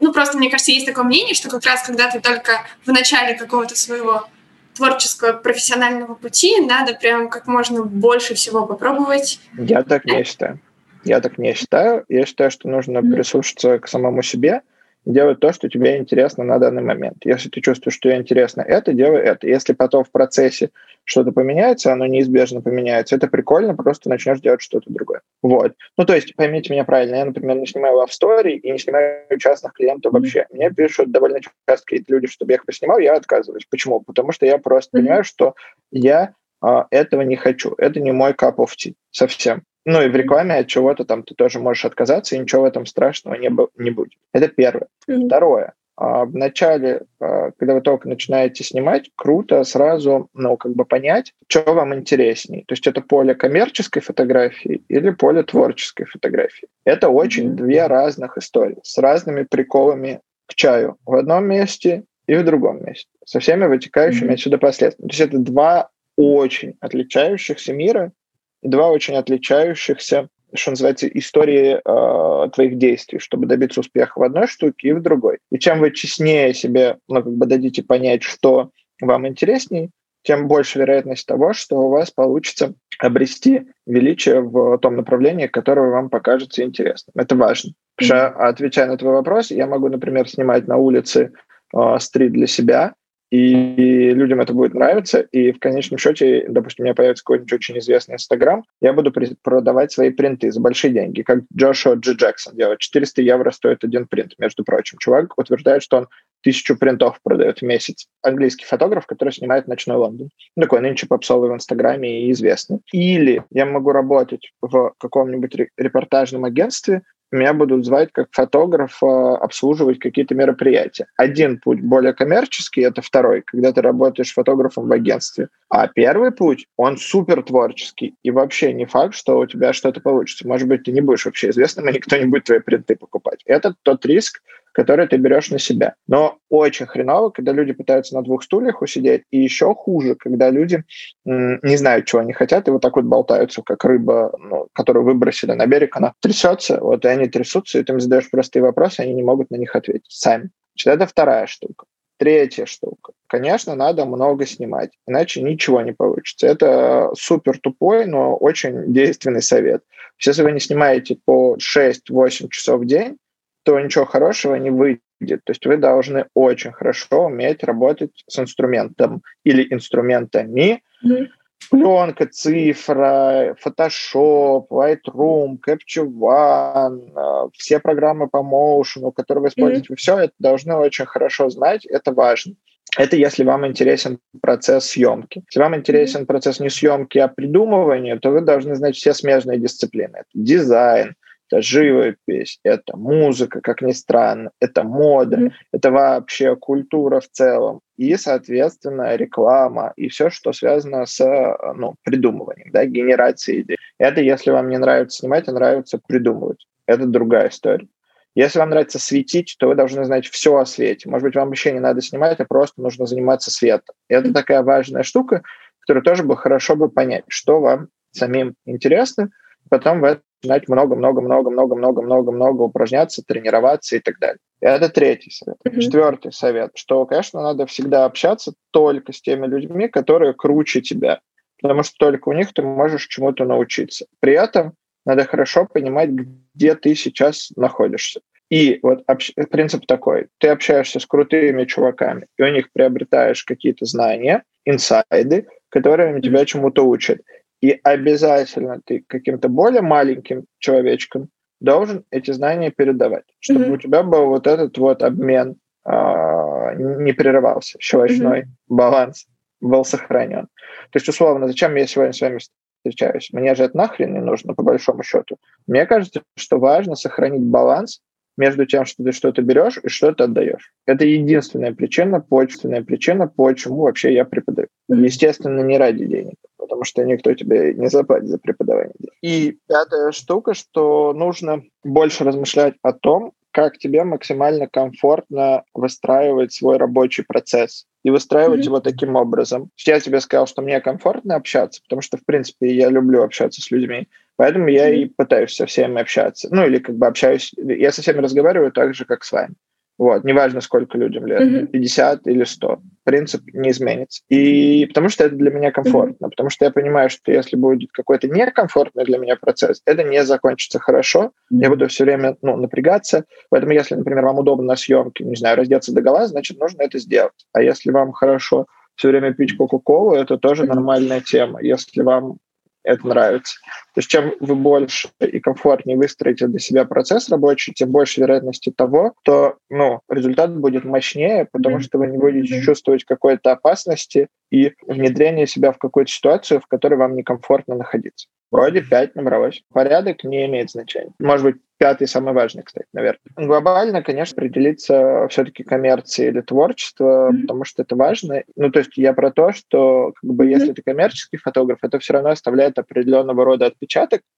ну, просто, мне кажется, есть такое мнение, что как раз когда ты только в начале какого-то своего творческого профессионального пути надо прям как можно больше всего попробовать. Я так не считаю. Я так не считаю. Я считаю, что нужно прислушаться к самому себе – делать то, что тебе интересно на данный момент. Если ты чувствуешь, что тебе интересно это, делай это. Если потом в процессе что-то поменяется, оно неизбежно поменяется, это прикольно, просто начнешь делать что-то другое. Вот. Ну, то есть, поймите меня правильно, я, например, не снимаю love story и не снимаю частных клиентов вообще. Мне пишут довольно часто какие-то люди, чтобы я их поснимал, я отказываюсь. Почему? Потому что я просто понимаю, что я а, этого не хочу. Это не мой cup of tea совсем. Ну и в рекламе от чего-то там ты тоже можешь отказаться, и ничего в этом страшного не, не будет. Это первое. Mm-hmm. Второе. А, в начале, а, когда вы только начинаете снимать, круто сразу, ну, как бы понять, что вам интереснее. То есть это поле коммерческой фотографии или поле творческой фотографии. Это очень mm-hmm. две разных истории с разными приколами к чаю в одном месте и в другом месте, со всеми вытекающими mm-hmm. отсюда последствиями. То есть это два очень отличающихся мира, два очень отличающихся, что называется, истории э, твоих действий, чтобы добиться успеха в одной штуке и в другой. И чем вы честнее себе, ну, как бы дадите понять, что вам интереснее, тем больше вероятность того, что у вас получится обрести величие в том направлении, которое вам покажется интересным. Это важно. Потому что, отвечая на твой вопрос, я могу, например, снимать на улице э, стрит для себя, и людям это будет нравиться, и в конечном счете, допустим, у меня появится какой-нибудь очень известный Инстаграм, я буду продавать свои принты за большие деньги, как Джошуа Джи Джексон делает. 400 евро стоит один принт, между прочим. Чувак утверждает, что он тысячу принтов продает в месяц. Английский фотограф, который снимает «Ночной Лондон». Такой нынче попсовый в Инстаграме и известный. Или я могу работать в каком-нибудь репортажном агентстве, меня будут звать как фотографа обслуживать какие-то мероприятия. Один путь более коммерческий, это второй, когда ты работаешь фотографом в агентстве. А первый путь, он супер творческий. И вообще не факт, что у тебя что-то получится. Может быть, ты не будешь вообще известным, и никто не будет твои принты покупать. Это тот риск, которые ты берешь на себя. Но очень хреново, когда люди пытаются на двух стульях усидеть, и еще хуже, когда люди не знают, чего они хотят, и вот так вот болтаются, как рыба, ну, которую выбросили на берег, она трясется, вот и они трясутся, и ты им задаешь простые вопросы, они не могут на них ответить сами. Значит, это вторая штука. Третья штука. Конечно, надо много снимать, иначе ничего не получится. Это супер тупой, но очень действенный совет. Если вы не снимаете по 6-8 часов в день, то ничего хорошего не выйдет. То есть вы должны очень хорошо уметь работать с инструментом или инструментами. Mm-hmm. Пленка, цифра, Photoshop, Lightroom, Capture One, э, все программы по моушену, которые вы используете, mm-hmm. все это должны очень хорошо знать, это важно. Это если вам интересен процесс съемки. Если вам интересен процесс не съемки, а придумывания, то вы должны знать все смежные дисциплины. Это дизайн, это живопись, это музыка, как ни странно, это мода, mm-hmm. это вообще культура в целом и, соответственно, реклама и все, что связано с ну, придумыванием, да, генерацией идей. Это если вам не нравится снимать, а нравится придумывать. Это другая история. Если вам нравится светить, то вы должны знать все о свете. Может быть, вам вообще не надо снимать, а просто нужно заниматься светом. И это такая важная штука, которую тоже бы хорошо бы понять, что вам самим интересно, потом в начинать много-много-много-много-много-много-много упражняться, тренироваться и так далее. Это третий совет. Mm-hmm. Четвертый совет, что, конечно, надо всегда общаться только с теми людьми, которые круче тебя, потому что только у них ты можешь чему-то научиться. При этом надо хорошо понимать, где ты сейчас находишься. И вот общ... принцип такой. Ты общаешься с крутыми чуваками, и у них приобретаешь какие-то знания, инсайды, которые тебя чему-то учат. И обязательно ты каким-то более маленьким человечком должен эти знания передавать, чтобы mm-hmm. у тебя был вот этот вот обмен э, не прерывался, щелочной mm-hmm. баланс был сохранен. То есть, условно, зачем я сегодня с вами встречаюсь? Мне же это нахрен не нужно, по большому счету. Мне кажется, что важно сохранить баланс между тем, что ты что-то берешь и что то отдаешь. Это единственная причина, почвенная причина, почему вообще я преподаю. Естественно, не ради денег, потому что никто тебе не заплатит за преподавание. И пятая штука, что нужно больше размышлять о том, как тебе максимально комфортно выстраивать свой рабочий процесс и выстраивать mm-hmm. его таким образом. Я тебе сказал, что мне комфортно общаться, потому что, в принципе, я люблю общаться с людьми. Поэтому я и пытаюсь со всеми общаться. Ну, или как бы общаюсь, я со всеми разговариваю так же, как с вами. Вот, неважно, сколько людям лет, mm-hmm. 50 или 100, принцип не изменится. И потому что это для меня комфортно, mm-hmm. потому что я понимаю, что если будет какой-то некомфортный для меня процесс, это не закончится хорошо, mm-hmm. я буду все время ну, напрягаться. Поэтому если, например, вам удобно на съемке, не знаю, раздеться до гола, значит, нужно это сделать. А если вам хорошо все время пить Кока-Колу, это тоже mm-hmm. нормальная тема. Если вам это нравится. То есть чем вы больше и комфортнее выстроите для себя процесс рабочий, тем больше вероятности того, что ну, результат будет мощнее, потому mm-hmm. что вы не будете mm-hmm. чувствовать какой-то опасности и внедрение себя в какую-то ситуацию, в которой вам некомфортно находиться. Вроде 5 набралось. Порядок не имеет значения. Может быть, пятый самый важный, кстати, наверное. Глобально, конечно, определиться все-таки коммерцией или творчество, mm-hmm. потому что это важно. Ну, то есть я про то, что как бы mm-hmm. если ты коммерческий фотограф, это все равно оставляет определенного рода отпечаток,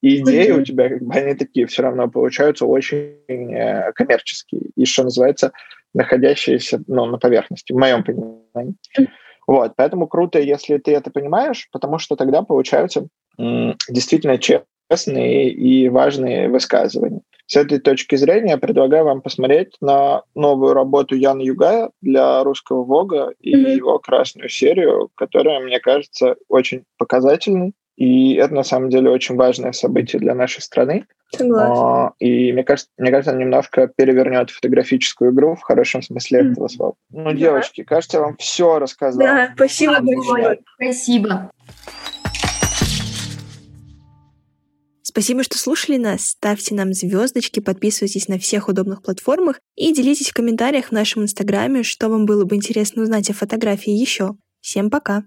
и идеи mm-hmm. у тебя как бы они такие все равно получаются очень э, коммерческие и, что называется, находящиеся ну, на поверхности, в моем понимании. Mm-hmm. Вот, поэтому круто, если ты это понимаешь, потому что тогда получаются действительно честные и важные высказывания. С этой точки зрения я предлагаю вам посмотреть на новую работу Яна Югая для русского Вога и mm-hmm. его красную серию, которая, мне кажется, очень показательной. И это на самом деле очень важное событие для нашей страны. Согласна. А, и мне кажется, мне кажется, он немножко перевернет фотографическую игру в хорошем смысле mm. этого слова. Ну, да. девочки, кажется, я вам все рассказал. Да, спасибо большое. Спасибо. Спасибо, что слушали нас. Ставьте нам звездочки, подписывайтесь на всех удобных платформах и делитесь в комментариях в нашем инстаграме, что вам было бы интересно узнать о фотографии еще. Всем пока!